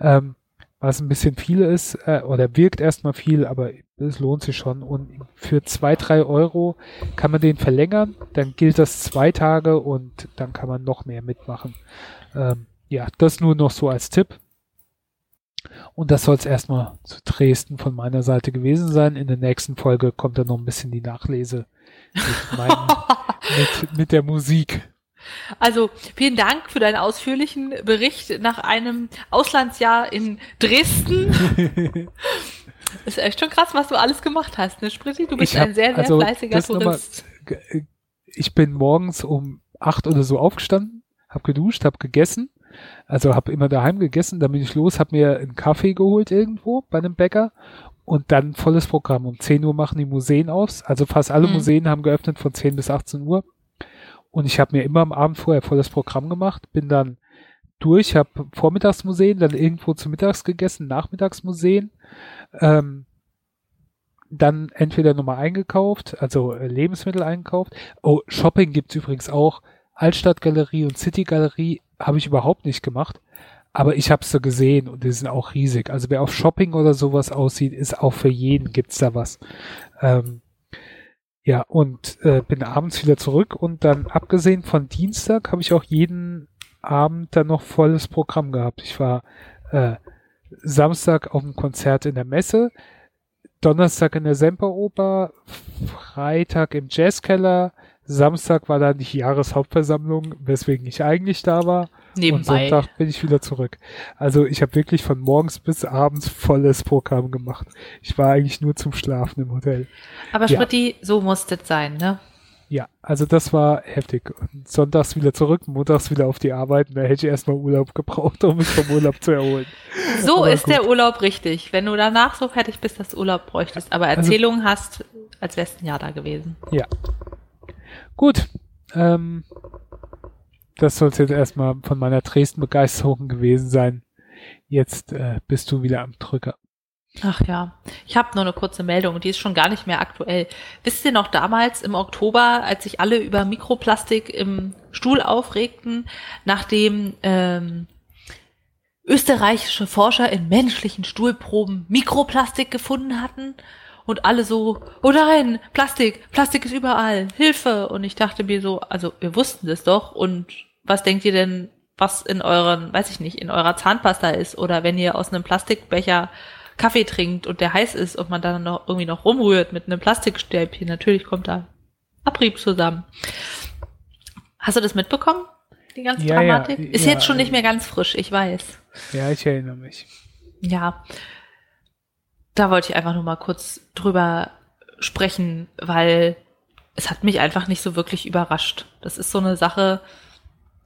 ähm, was ein bisschen viel ist, äh, oder wirkt erstmal viel, aber es lohnt sich schon. Und für zwei, drei Euro kann man den verlängern, dann gilt das zwei Tage und dann kann man noch mehr mitmachen. Ähm, ja, das nur noch so als Tipp. Und das soll es erstmal zu Dresden von meiner Seite gewesen sein. In der nächsten Folge kommt dann noch ein bisschen die Nachlese mit, meinen, mit, mit der Musik. Also vielen Dank für deinen ausführlichen Bericht nach einem Auslandsjahr in Dresden. ist echt schon krass, was du alles gemacht hast, ne, Spritti? Du bist hab, ein sehr, sehr also fleißiger Tourist. Mal, ich bin morgens um acht oder so aufgestanden, hab geduscht, hab gegessen. Also hab immer daheim gegessen, dann bin ich los, hab mir einen Kaffee geholt irgendwo bei einem Bäcker und dann volles Programm. Um 10 Uhr machen die Museen aus. Also fast alle mhm. Museen haben geöffnet von 10 bis 18 Uhr. Und ich habe mir immer am Abend vorher volles Programm gemacht, bin dann durch, habe Vormittagsmuseen, dann irgendwo zu Mittags gegessen, Nachmittagsmuseen, ähm, dann entweder nochmal eingekauft, also äh, Lebensmittel eingekauft. Oh, Shopping gibt's übrigens auch. Altstadtgalerie und Citygalerie habe ich überhaupt nicht gemacht. Aber ich habe so gesehen und die sind auch riesig. Also wer auf Shopping oder sowas aussieht, ist auch für jeden gibt's da was. Ähm, ja, und äh, bin abends wieder zurück und dann abgesehen von Dienstag habe ich auch jeden Abend dann noch volles Programm gehabt. Ich war äh, Samstag auf dem Konzert in der Messe, Donnerstag in der Semperoper, Freitag im Jazzkeller, Samstag war dann die Jahreshauptversammlung, weswegen ich eigentlich da war. Nebenbei. Und Sonntag bin ich wieder zurück. Also ich habe wirklich von morgens bis abends volles Programm gemacht. Ich war eigentlich nur zum Schlafen im Hotel. Aber Spritti, ja. so musste es sein, ne? Ja, also das war heftig. Und sonntags wieder zurück, montags wieder auf die Arbeit. Und da hätte ich erstmal Urlaub gebraucht, um mich vom Urlaub zu erholen. So Aber ist gut. der Urlaub richtig. Wenn du danach so fertig bist, dass du Urlaub bräuchtest, aber also Erzählungen also, hast, als wärst ein Jahr da gewesen. Ja. Gut. Ähm, das soll es jetzt erstmal von meiner Dresden-Begeisterung gewesen sein. Jetzt äh, bist du wieder am Drücker. Ach ja, ich habe nur eine kurze Meldung und die ist schon gar nicht mehr aktuell. Wisst ihr noch damals im Oktober, als sich alle über Mikroplastik im Stuhl aufregten, nachdem ähm, österreichische Forscher in menschlichen Stuhlproben Mikroplastik gefunden hatten und alle so, oh nein, Plastik, Plastik ist überall, Hilfe. Und ich dachte mir so, also wir wussten das doch und was denkt ihr denn, was in euren, weiß ich nicht, in eurer Zahnpasta ist oder wenn ihr aus einem Plastikbecher Kaffee trinkt und der heiß ist und man dann noch irgendwie noch rumrührt mit einem Plastikstäbchen, natürlich kommt da Abrieb zusammen. Hast du das mitbekommen? Die ganze Ja, Dramatik? ja, ist ja, jetzt schon nicht äh, mehr ganz frisch, ich weiß. Ja, ich erinnere mich. Ja. Da wollte ich einfach nur mal kurz drüber sprechen, weil es hat mich einfach nicht so wirklich überrascht. Das ist so eine Sache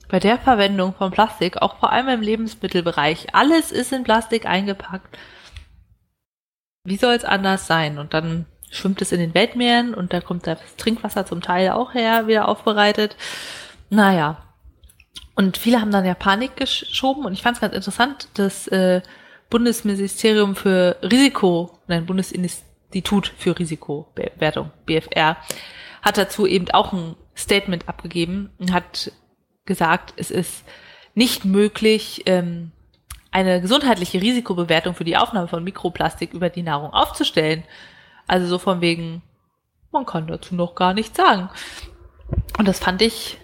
bei der Verwendung von Plastik, auch vor allem im Lebensmittelbereich. Alles ist in Plastik eingepackt. Wie soll es anders sein? Und dann schwimmt es in den Weltmeeren und da kommt das Trinkwasser zum Teil auch her, wieder aufbereitet. Naja. Und viele haben dann ja Panik geschoben und ich fand es ganz interessant, dass äh, Bundesministerium für Risiko, nein, Bundesinstitut für Risikobewertung, BFR, hat dazu eben auch ein Statement abgegeben und hat gesagt, es ist nicht möglich, ähm, eine gesundheitliche Risikobewertung für die Aufnahme von Mikroplastik über die Nahrung aufzustellen. Also so von wegen, man kann dazu noch gar nichts sagen. Und das fand ich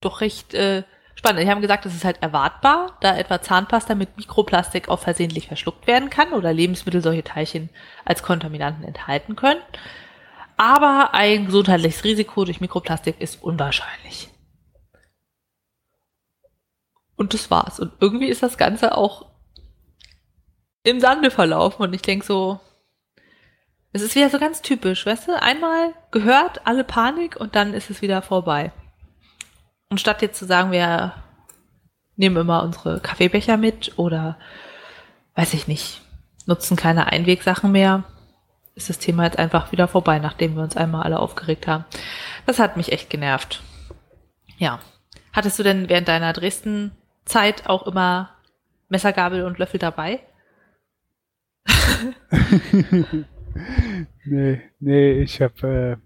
doch recht äh, spannend. Die haben gesagt, es ist halt erwartbar, da etwa Zahnpasta mit Mikroplastik auch versehentlich verschluckt werden kann oder Lebensmittel solche Teilchen als Kontaminanten enthalten können. Aber ein gesundheitliches Risiko durch Mikroplastik ist unwahrscheinlich. Und das war's. Und irgendwie ist das Ganze auch im Sande verlaufen. Und ich denk so, es ist wieder so ganz typisch, weißt du? Einmal gehört, alle Panik und dann ist es wieder vorbei. Und statt jetzt zu sagen, wir nehmen immer unsere Kaffeebecher mit oder weiß ich nicht, nutzen keine Einwegsachen mehr, ist das Thema jetzt einfach wieder vorbei, nachdem wir uns einmal alle aufgeregt haben. Das hat mich echt genervt. Ja. Hattest du denn während deiner Dresden-Zeit auch immer Messer, Gabel und Löffel dabei? Nee, nee, ich habe äh,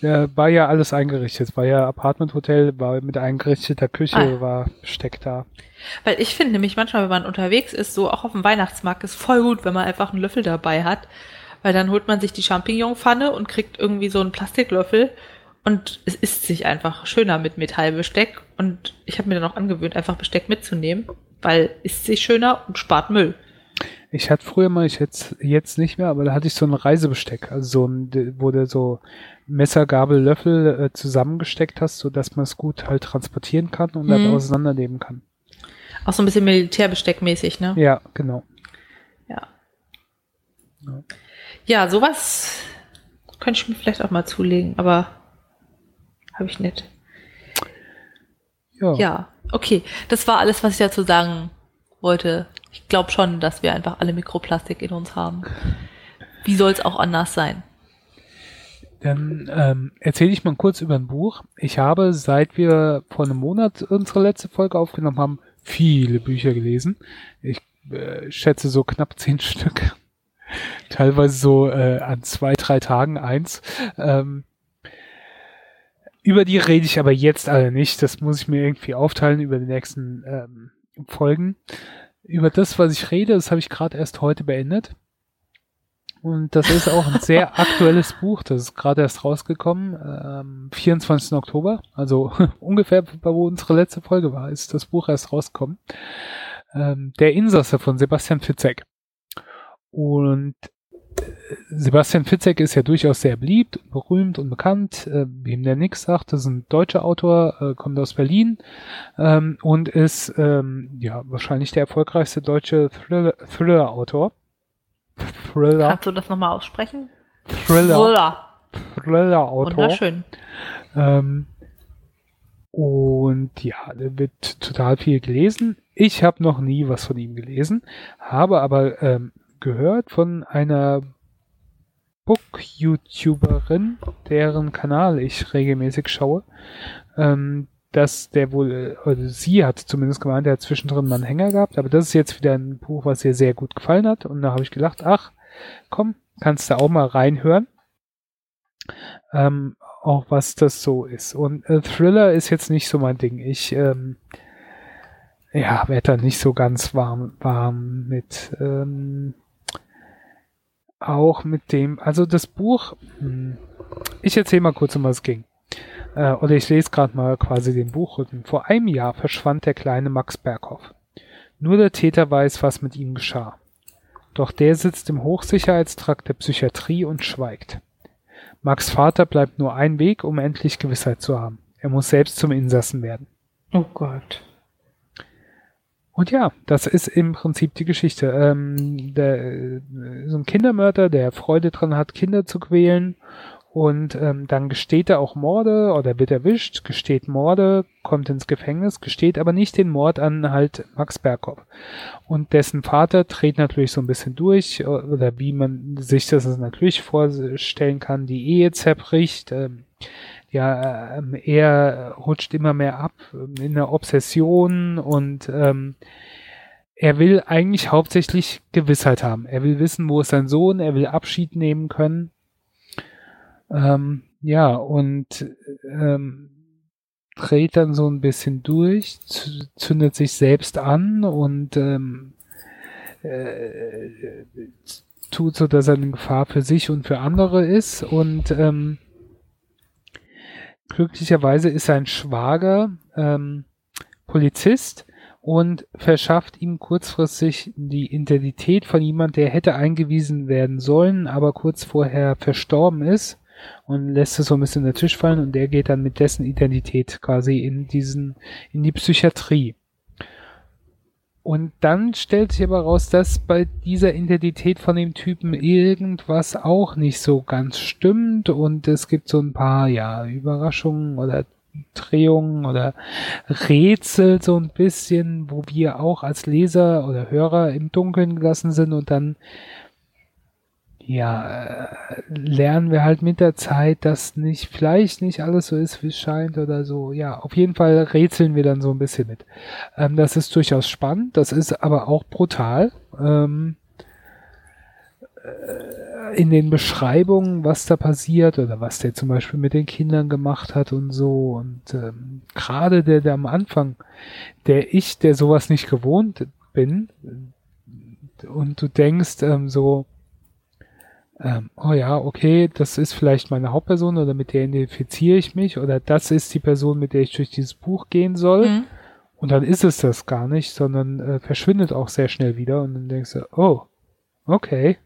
ja, war ja alles eingerichtet, war ja Apartment-Hotel, war mit eingerichteter Küche, Ah. war Besteck da. Weil ich finde nämlich manchmal, wenn man unterwegs ist, so auch auf dem Weihnachtsmarkt, ist voll gut, wenn man einfach einen Löffel dabei hat. Weil dann holt man sich die Champignonpfanne und kriegt irgendwie so einen Plastiklöffel. Und es isst sich einfach schöner mit Metallbesteck. Und ich habe mir dann auch angewöhnt, einfach Besteck mitzunehmen, weil isst sich schöner und spart Müll. Ich hatte früher mal, ich jetzt jetzt nicht mehr, aber da hatte ich so ein Reisebesteck, also so ein, wo du so Messer, Gabel, Löffel äh, zusammengesteckt hast, so dass man es gut halt transportieren kann und dann Mhm. auseinandernehmen kann. Auch so ein bisschen Militärbesteckmäßig, ne? Ja, genau. Ja. Ja. Ja, sowas könnte ich mir vielleicht auch mal zulegen, aber habe ich nicht. Ja. Ja, okay. Das war alles, was ich dazu sagen wollte. Ich glaube schon, dass wir einfach alle Mikroplastik in uns haben. Wie soll es auch anders sein? Dann ähm, erzähle ich mal kurz über ein Buch. Ich habe, seit wir vor einem Monat unsere letzte Folge aufgenommen haben, viele Bücher gelesen. Ich äh, schätze so knapp zehn Stück. Teilweise so äh, an zwei, drei Tagen eins. Ähm, über die rede ich aber jetzt alle nicht. Das muss ich mir irgendwie aufteilen über die nächsten ähm, Folgen. Über das, was ich rede, das habe ich gerade erst heute beendet. Und das ist auch ein sehr aktuelles Buch. Das ist gerade erst rausgekommen, am 24. Oktober. Also ungefähr, wo unsere letzte Folge war, ist das Buch erst rausgekommen. Ähm, der Insasse von Sebastian Fitzek. Und Sebastian Fitzek ist ja durchaus sehr beliebt, berühmt und bekannt. Äh, wem der nix sagt, das ist ein deutscher Autor, äh, kommt aus Berlin ähm, und ist ähm, ja wahrscheinlich der erfolgreichste deutsche Thriller- Thriller-Autor. Thriller, Kannst du das nochmal aussprechen? Thriller, Thriller. Thriller-Autor. Wunderschön. Ähm, und ja, der wird total viel gelesen. Ich habe noch nie was von ihm gelesen, habe aber ähm, gehört von einer Book-YouTuberin, deren Kanal ich regelmäßig schaue, ähm, dass der wohl, oder sie hat zumindest gemeint, der hat zwischendrin mal einen Hänger gehabt, aber das ist jetzt wieder ein Buch, was ihr sehr gut gefallen hat. Und da habe ich gedacht, ach, komm, kannst du auch mal reinhören. Ähm, auch was das so ist. Und äh, Thriller ist jetzt nicht so mein Ding. Ich ähm, ja, werde da nicht so ganz warm, warm mit. Ähm, auch mit dem, also das Buch, hm, ich erzähle mal kurz, um was es ging. Äh, oder ich lese gerade mal quasi den Buchrücken. Vor einem Jahr verschwand der kleine Max Berghoff. Nur der Täter weiß, was mit ihm geschah. Doch der sitzt im Hochsicherheitstrakt der Psychiatrie und schweigt. Max Vater bleibt nur ein Weg, um endlich Gewissheit zu haben. Er muss selbst zum Insassen werden. Oh Gott. Und ja, das ist im Prinzip die Geschichte. Ähm, der, so ein Kindermörder, der Freude dran hat, Kinder zu quälen und ähm, dann gesteht er auch Morde oder wird erwischt, gesteht Morde, kommt ins Gefängnis, gesteht aber nicht den Mord an halt Max Berghoff. Und dessen Vater dreht natürlich so ein bisschen durch, oder wie man sich das natürlich vorstellen kann, die Ehe zerbricht. Ähm, ja, ähm, er rutscht immer mehr ab in der Obsession und ähm, er will eigentlich hauptsächlich Gewissheit haben. Er will wissen, wo ist sein Sohn, er will Abschied nehmen können. Ähm, ja, und ähm, dreht dann so ein bisschen durch, zündet sich selbst an und ähm, äh, tut so, dass er eine Gefahr für sich und für andere ist und ähm, glücklicherweise ist sein Schwager ähm, Polizist und verschafft ihm kurzfristig die Identität von jemand, der hätte eingewiesen werden sollen, aber kurz vorher verstorben ist und lässt es so ein bisschen in den Tisch fallen und der geht dann mit dessen Identität quasi in diesen, in die Psychiatrie. Und dann stellt sich aber raus, dass bei dieser Identität von dem Typen irgendwas auch nicht so ganz stimmt. Und es gibt so ein paar, ja, Überraschungen oder Drehungen oder Rätsel so ein bisschen, wo wir auch als Leser oder Hörer im Dunkeln gelassen sind. Und dann ja, äh, lernen wir halt mit der Zeit, dass nicht, vielleicht nicht alles so ist, wie es scheint oder so. Ja, auf jeden Fall rätseln wir dann so ein bisschen mit. Ähm, das ist durchaus spannend, das ist aber auch brutal. Ähm, äh, in den Beschreibungen, was da passiert oder was der zum Beispiel mit den Kindern gemacht hat und so. Und ähm, gerade der, der am Anfang, der ich, der sowas nicht gewohnt bin, und du denkst ähm, so, ähm, oh ja, okay, das ist vielleicht meine Hauptperson oder mit der identifiziere ich mich oder das ist die Person, mit der ich durch dieses Buch gehen soll. Mhm. Und dann ist es das gar nicht, sondern äh, verschwindet auch sehr schnell wieder und dann denkst du, oh, okay.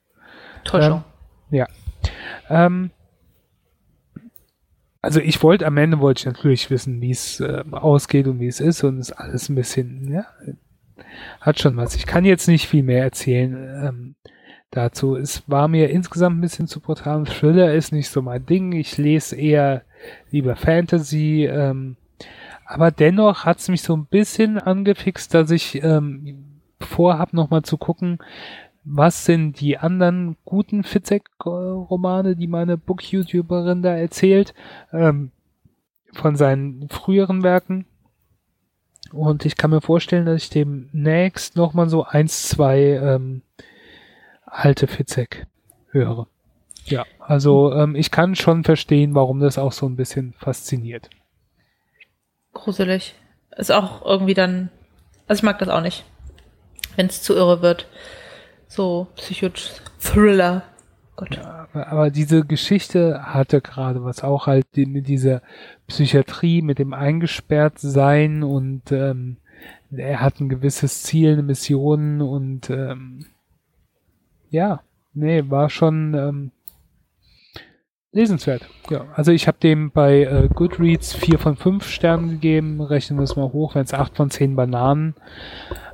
Täuschung. Ähm, ja. Ähm, also ich wollte, am Ende wollte ich natürlich wissen, wie es äh, ausgeht und wie es ist und es ist alles ein bisschen, ja, hat schon was. Ich kann jetzt nicht viel mehr erzählen. Ähm, dazu. Es war mir insgesamt ein bisschen zu brutal. Thriller ist nicht so mein Ding. Ich lese eher lieber Fantasy. Ähm, aber dennoch hat es mich so ein bisschen angefixt, dass ich ähm, vorhab, nochmal zu gucken, was sind die anderen guten Fitzek-Romane, die meine Book-YouTuberin da erzählt, ähm, von seinen früheren Werken. Und ich kann mir vorstellen, dass ich demnächst nochmal so eins, zwei ähm, alte Fitzek höre. Ja, also ähm, ich kann schon verstehen, warum das auch so ein bisschen fasziniert. Gruselig. Ist auch irgendwie dann, also ich mag das auch nicht, wenn es zu irre wird. So Psycho-Thriller. Gott. Ja, aber, aber, diese Geschichte hatte gerade was auch halt die, mit dieser Psychiatrie, mit dem Eingesperrtsein und ähm, er hat ein gewisses Ziel, eine Mission und ähm, ja, nee, war schon ähm, lesenswert. Ja, also ich habe dem bei äh, Goodreads vier von fünf Sternen gegeben. Rechnen wir es mal hoch, wenn es acht von zehn Bananen.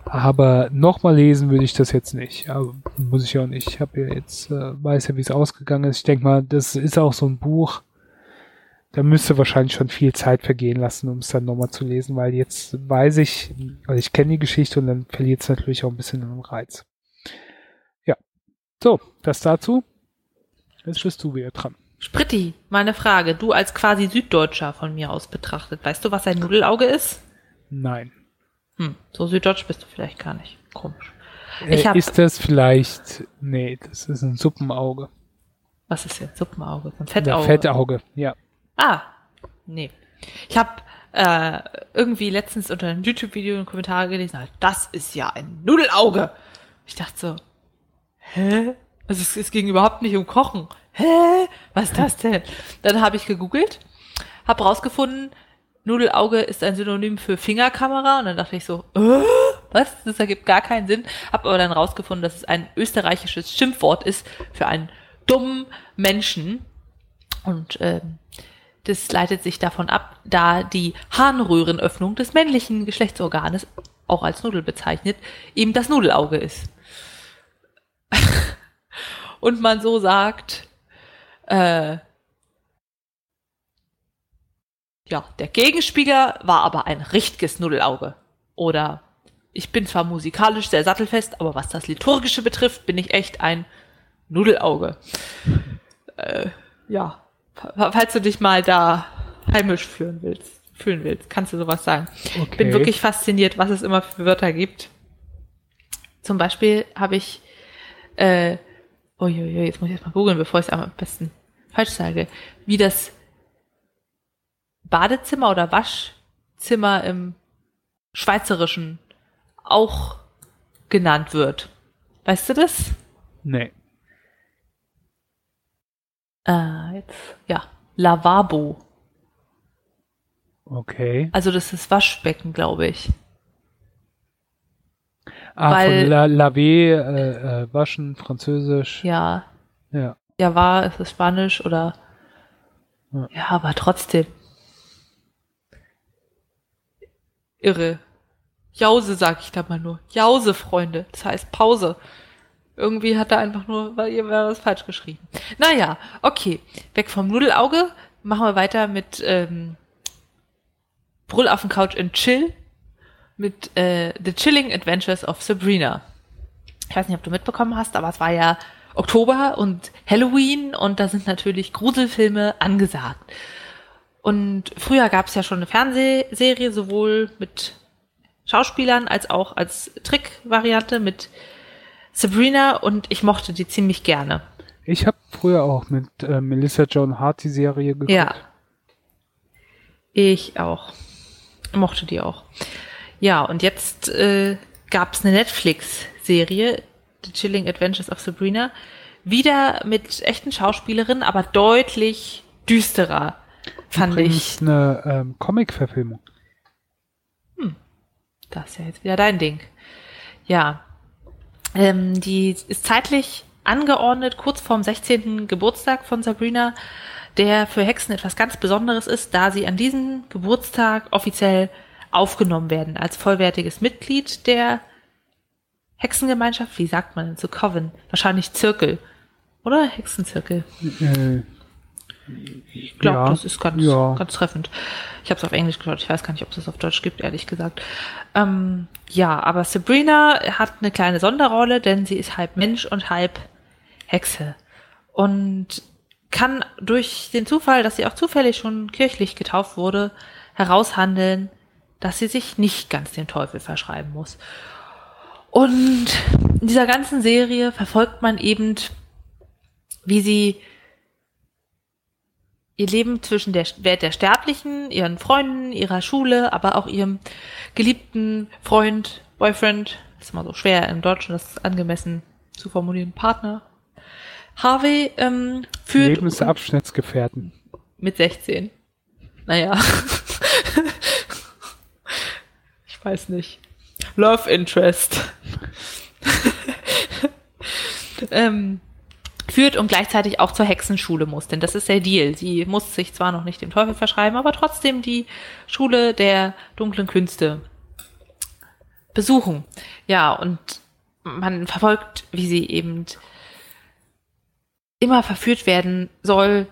Aber nochmal lesen würde ich das jetzt nicht. Aber muss ich auch nicht. Ich habe ja jetzt, äh, weiß ja, wie es ausgegangen ist. Ich denke mal, das ist auch so ein Buch. Da müsste wahrscheinlich schon viel Zeit vergehen lassen, um es dann nochmal zu lesen, weil jetzt weiß ich, weil ich kenne die Geschichte und dann verliert es natürlich auch ein bisschen den Reiz. So, das dazu. Jetzt bist du wieder dran. Spritti, meine Frage. Du als quasi Süddeutscher von mir aus betrachtet, weißt du, was ein Nudelauge ist? Nein. Hm, so süddeutsch bist du vielleicht gar nicht. Komisch. Äh, Ich hab- ist das vielleicht, nee, das ist ein Suppenauge. Was ist jetzt Suppenauge? Ein Ein Fettauge? Fettauge, ja. Ah, nee. Ich habe äh, irgendwie letztens unter einem YouTube-Video in den Kommentaren gelesen, das ist ja ein Nudelauge. Ich dachte so, hä? Also es, es ging überhaupt nicht um Kochen. Hä? Was ist das denn? Dann habe ich gegoogelt, habe rausgefunden, Nudelauge ist ein Synonym für Fingerkamera und dann dachte ich so, äh, was? Das ergibt gar keinen Sinn. Habe aber dann rausgefunden, dass es ein österreichisches Schimpfwort ist für einen dummen Menschen. Und ähm, das leitet sich davon ab, da die Harnröhrenöffnung des männlichen Geschlechtsorganes, auch als Nudel bezeichnet, eben das Nudelauge ist. Und man so sagt, äh, ja, der Gegenspieler war aber ein richtiges Nudelauge. Oder ich bin zwar musikalisch sehr sattelfest, aber was das Liturgische betrifft, bin ich echt ein Nudelauge. Äh, ja, fa- falls du dich mal da heimisch fühlen willst, fühlen willst, kannst du sowas sagen. Okay. Bin wirklich fasziniert, was es immer für Wörter gibt. Zum Beispiel habe ich, äh, uiuiui, jetzt muss ich erst mal googeln, bevor ich es am besten falsch sage, wie das Badezimmer oder Waschzimmer im Schweizerischen auch genannt wird. Weißt du das? Nee. Äh, jetzt, ja, Lavabo. Okay. Also das ist Waschbecken, glaube ich. Ah, Weil- von la, laver, äh, äh, waschen, französisch. Ja, Ja. ja war, ist es Spanisch oder Ja. ja, aber trotzdem. Irre. Jause, sag ich da mal nur. Jause, Freunde. Das heißt Pause. Irgendwie hat er einfach nur, weil ihr wäre was falsch geschrieben. Naja, okay. Weg vom Nudelauge. Machen wir weiter mit ähm, Brüll auf dem Couch and Chill. Mit äh, The Chilling Adventures of Sabrina. Ich weiß nicht, ob du mitbekommen hast, aber es war ja Oktober und Halloween und da sind natürlich Gruselfilme angesagt. Und früher gab es ja schon eine Fernsehserie, sowohl mit Schauspielern als auch als Trickvariante mit Sabrina und ich mochte die ziemlich gerne. Ich habe früher auch mit äh, Melissa Joan Hart die Serie geguckt. Ja. Ich auch. Mochte die auch. Ja, und jetzt äh, gab es eine Netflix-Serie, The Chilling Adventures of Sabrina, wieder mit echten Schauspielerinnen, aber deutlich düsterer, fand Übrigens ich. eine ähm, Comic-Verfilmung. Das ist ja jetzt wieder dein Ding. Ja. Ähm, die ist zeitlich angeordnet, kurz vorm 16. Geburtstag von Sabrina, der für Hexen etwas ganz Besonderes ist, da sie an diesem Geburtstag offiziell aufgenommen werden als vollwertiges Mitglied der Hexengemeinschaft. Wie sagt man denn zu Coven? Wahrscheinlich Zirkel. Oder Hexenzirkel. Äh, Ich glaube, Ja, das ist ganz, ja. ganz treffend. Ich habe es auf Englisch geschaut. Ich weiß gar nicht, ob es das auf Deutsch gibt, ehrlich gesagt. Ähm, ja, aber Sabrina hat eine kleine Sonderrolle, denn sie ist halb Mensch und halb Hexe. Und kann durch den Zufall, dass sie auch zufällig schon kirchlich getauft wurde, heraushandeln, dass sie sich nicht ganz dem Teufel verschreiben muss. Und in dieser ganzen Serie verfolgt man eben, wie sie ihr Leben zwischen der Welt der Sterblichen, ihren Freunden, ihrer Schule, aber auch ihrem geliebten Freund, Boyfriend, ist immer so schwer im Deutschen das angemessen zu formulieren, Partner, Harvey ähm, führt Lebensabschnittsgefährten. mit 16. Naja. weiß nicht. Love Interest. ähm, führt und gleichzeitig auch zur Hexenschule muss, denn das ist der Deal. Sie muss sich zwar noch nicht dem Teufel verschreiben, aber trotzdem die Schule der dunklen Künste besuchen. Ja, und man verfolgt, wie sie eben immer verführt werden soll,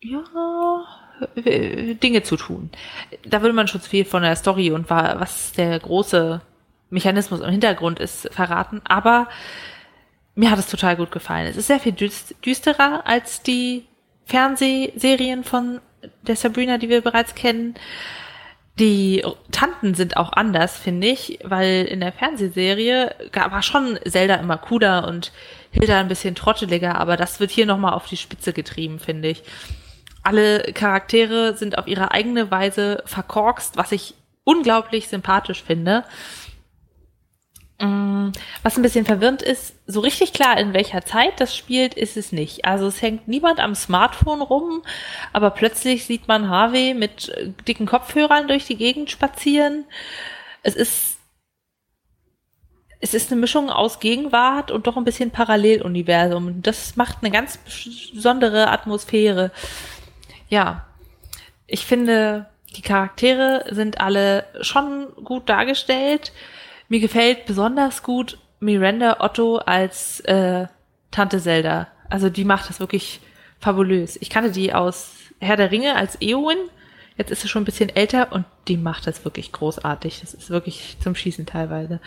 ja, Dinge zu tun. Da würde man schon zu viel von der Story und wa- was der große Mechanismus im Hintergrund ist verraten, aber mir hat es total gut gefallen. Es ist sehr viel düsterer als die Fernsehserien von der Sabrina, die wir bereits kennen. Die Tanten sind auch anders, finde ich, weil in der Fernsehserie war schon Zelda immer cooler und Hilda ein bisschen trotteliger, aber das wird hier nochmal auf die Spitze getrieben, finde ich. Alle Charaktere sind auf ihre eigene Weise verkorkst, was ich unglaublich sympathisch finde. Mm, was ein bisschen verwirrend ist, so richtig klar, in welcher Zeit das spielt, ist es nicht. Also es hängt niemand am Smartphone rum, aber plötzlich sieht man Harvey mit äh, dicken Kopfhörern durch die Gegend spazieren. Es ist, es ist eine Mischung aus Gegenwart und doch ein bisschen Paralleluniversum. Das macht eine ganz besondere Atmosphäre. Ja, ich finde, die Charaktere sind alle schon gut dargestellt. Mir gefällt besonders gut Miranda Otto als äh, Tante Zelda. Also die macht das wirklich fabulös. Ich kannte die aus Herr der Ringe als Eowyn. Jetzt ist sie schon ein bisschen älter und die macht das wirklich großartig. Das ist wirklich zum Schießen teilweise.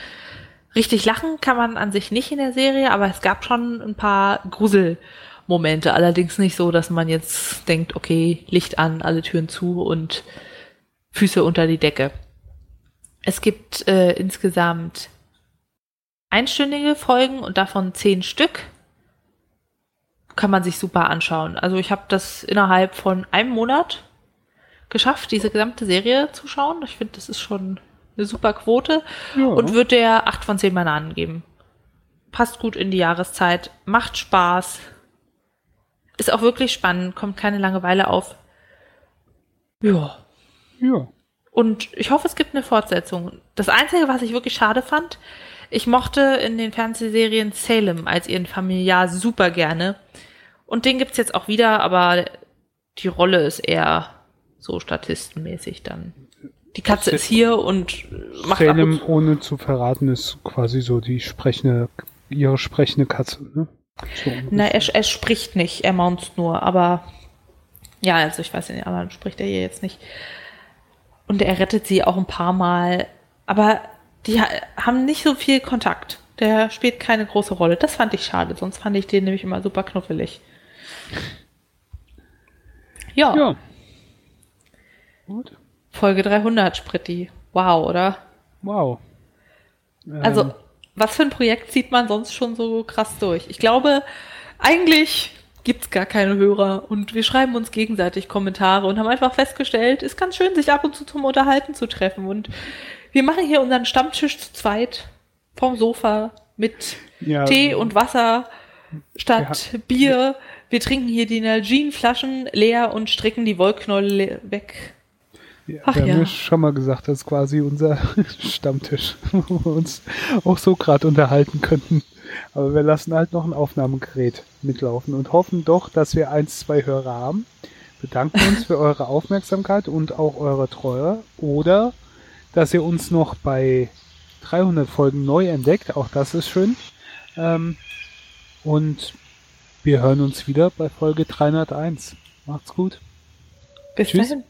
Richtig lachen kann man an sich nicht in der Serie, aber es gab schon ein paar Gruselmomente. Allerdings nicht so, dass man jetzt denkt, okay, Licht an, alle Türen zu und Füße unter die Decke. Es gibt äh, insgesamt einstündige Folgen und davon zehn Stück. Kann man sich super anschauen. Also ich habe das innerhalb von einem Monat geschafft, diese gesamte Serie zu schauen. Ich finde, das ist schon eine super Quote ja. und würde der acht von zehn Bananen geben. Passt gut in die Jahreszeit, macht Spaß, ist auch wirklich spannend, kommt keine Langeweile auf. Ja. Ja. Und ich hoffe, es gibt eine Fortsetzung. Das Einzige, was ich wirklich schade fand, ich mochte in den Fernsehserien Salem als ihren Familiar super gerne. Und den gibt's jetzt auch wieder, aber die Rolle ist eher so statistenmäßig dann. Die Katze ist hier und macht Salem, ohne zu verraten, ist quasi so die sprechende, ihre sprechende Katze, ne? So Na, er, er spricht nicht, er maunzt nur, aber ja, also ich weiß nicht, aber spricht er hier jetzt nicht. Und er rettet sie auch ein paar Mal. Aber die haben nicht so viel Kontakt. Der spielt keine große Rolle. Das fand ich schade. Sonst fand ich den nämlich immer super knuffelig. Ja. ja. Gut. Folge 300, Spritti. Wow, oder? Wow. Also, ähm. Was für ein Projekt zieht man sonst schon so krass durch? Ich glaube, eigentlich gibt's gar keine Hörer und wir schreiben uns gegenseitig Kommentare und haben einfach festgestellt, ist ganz schön, sich ab und zu zum Unterhalten zu treffen und wir machen hier unseren Stammtisch zu zweit vom Sofa mit ja, Tee und Wasser statt ja. Bier. Wir trinken hier die Nalgene-Flaschen leer und stricken die Wollknäule weg. Ja, Ach, wir haben ja schon mal gesagt, das ist quasi unser Stammtisch, wo wir uns auch so gerade unterhalten könnten. Aber wir lassen halt noch ein Aufnahmegerät mitlaufen und hoffen doch, dass wir eins, zwei Hörer haben. Bedanken uns für eure Aufmerksamkeit und auch eure Treue. Oder dass ihr uns noch bei 300 Folgen neu entdeckt. Auch das ist schön. Ähm, und wir hören uns wieder bei Folge 301. Macht's gut. Bis Tschüss. dahin.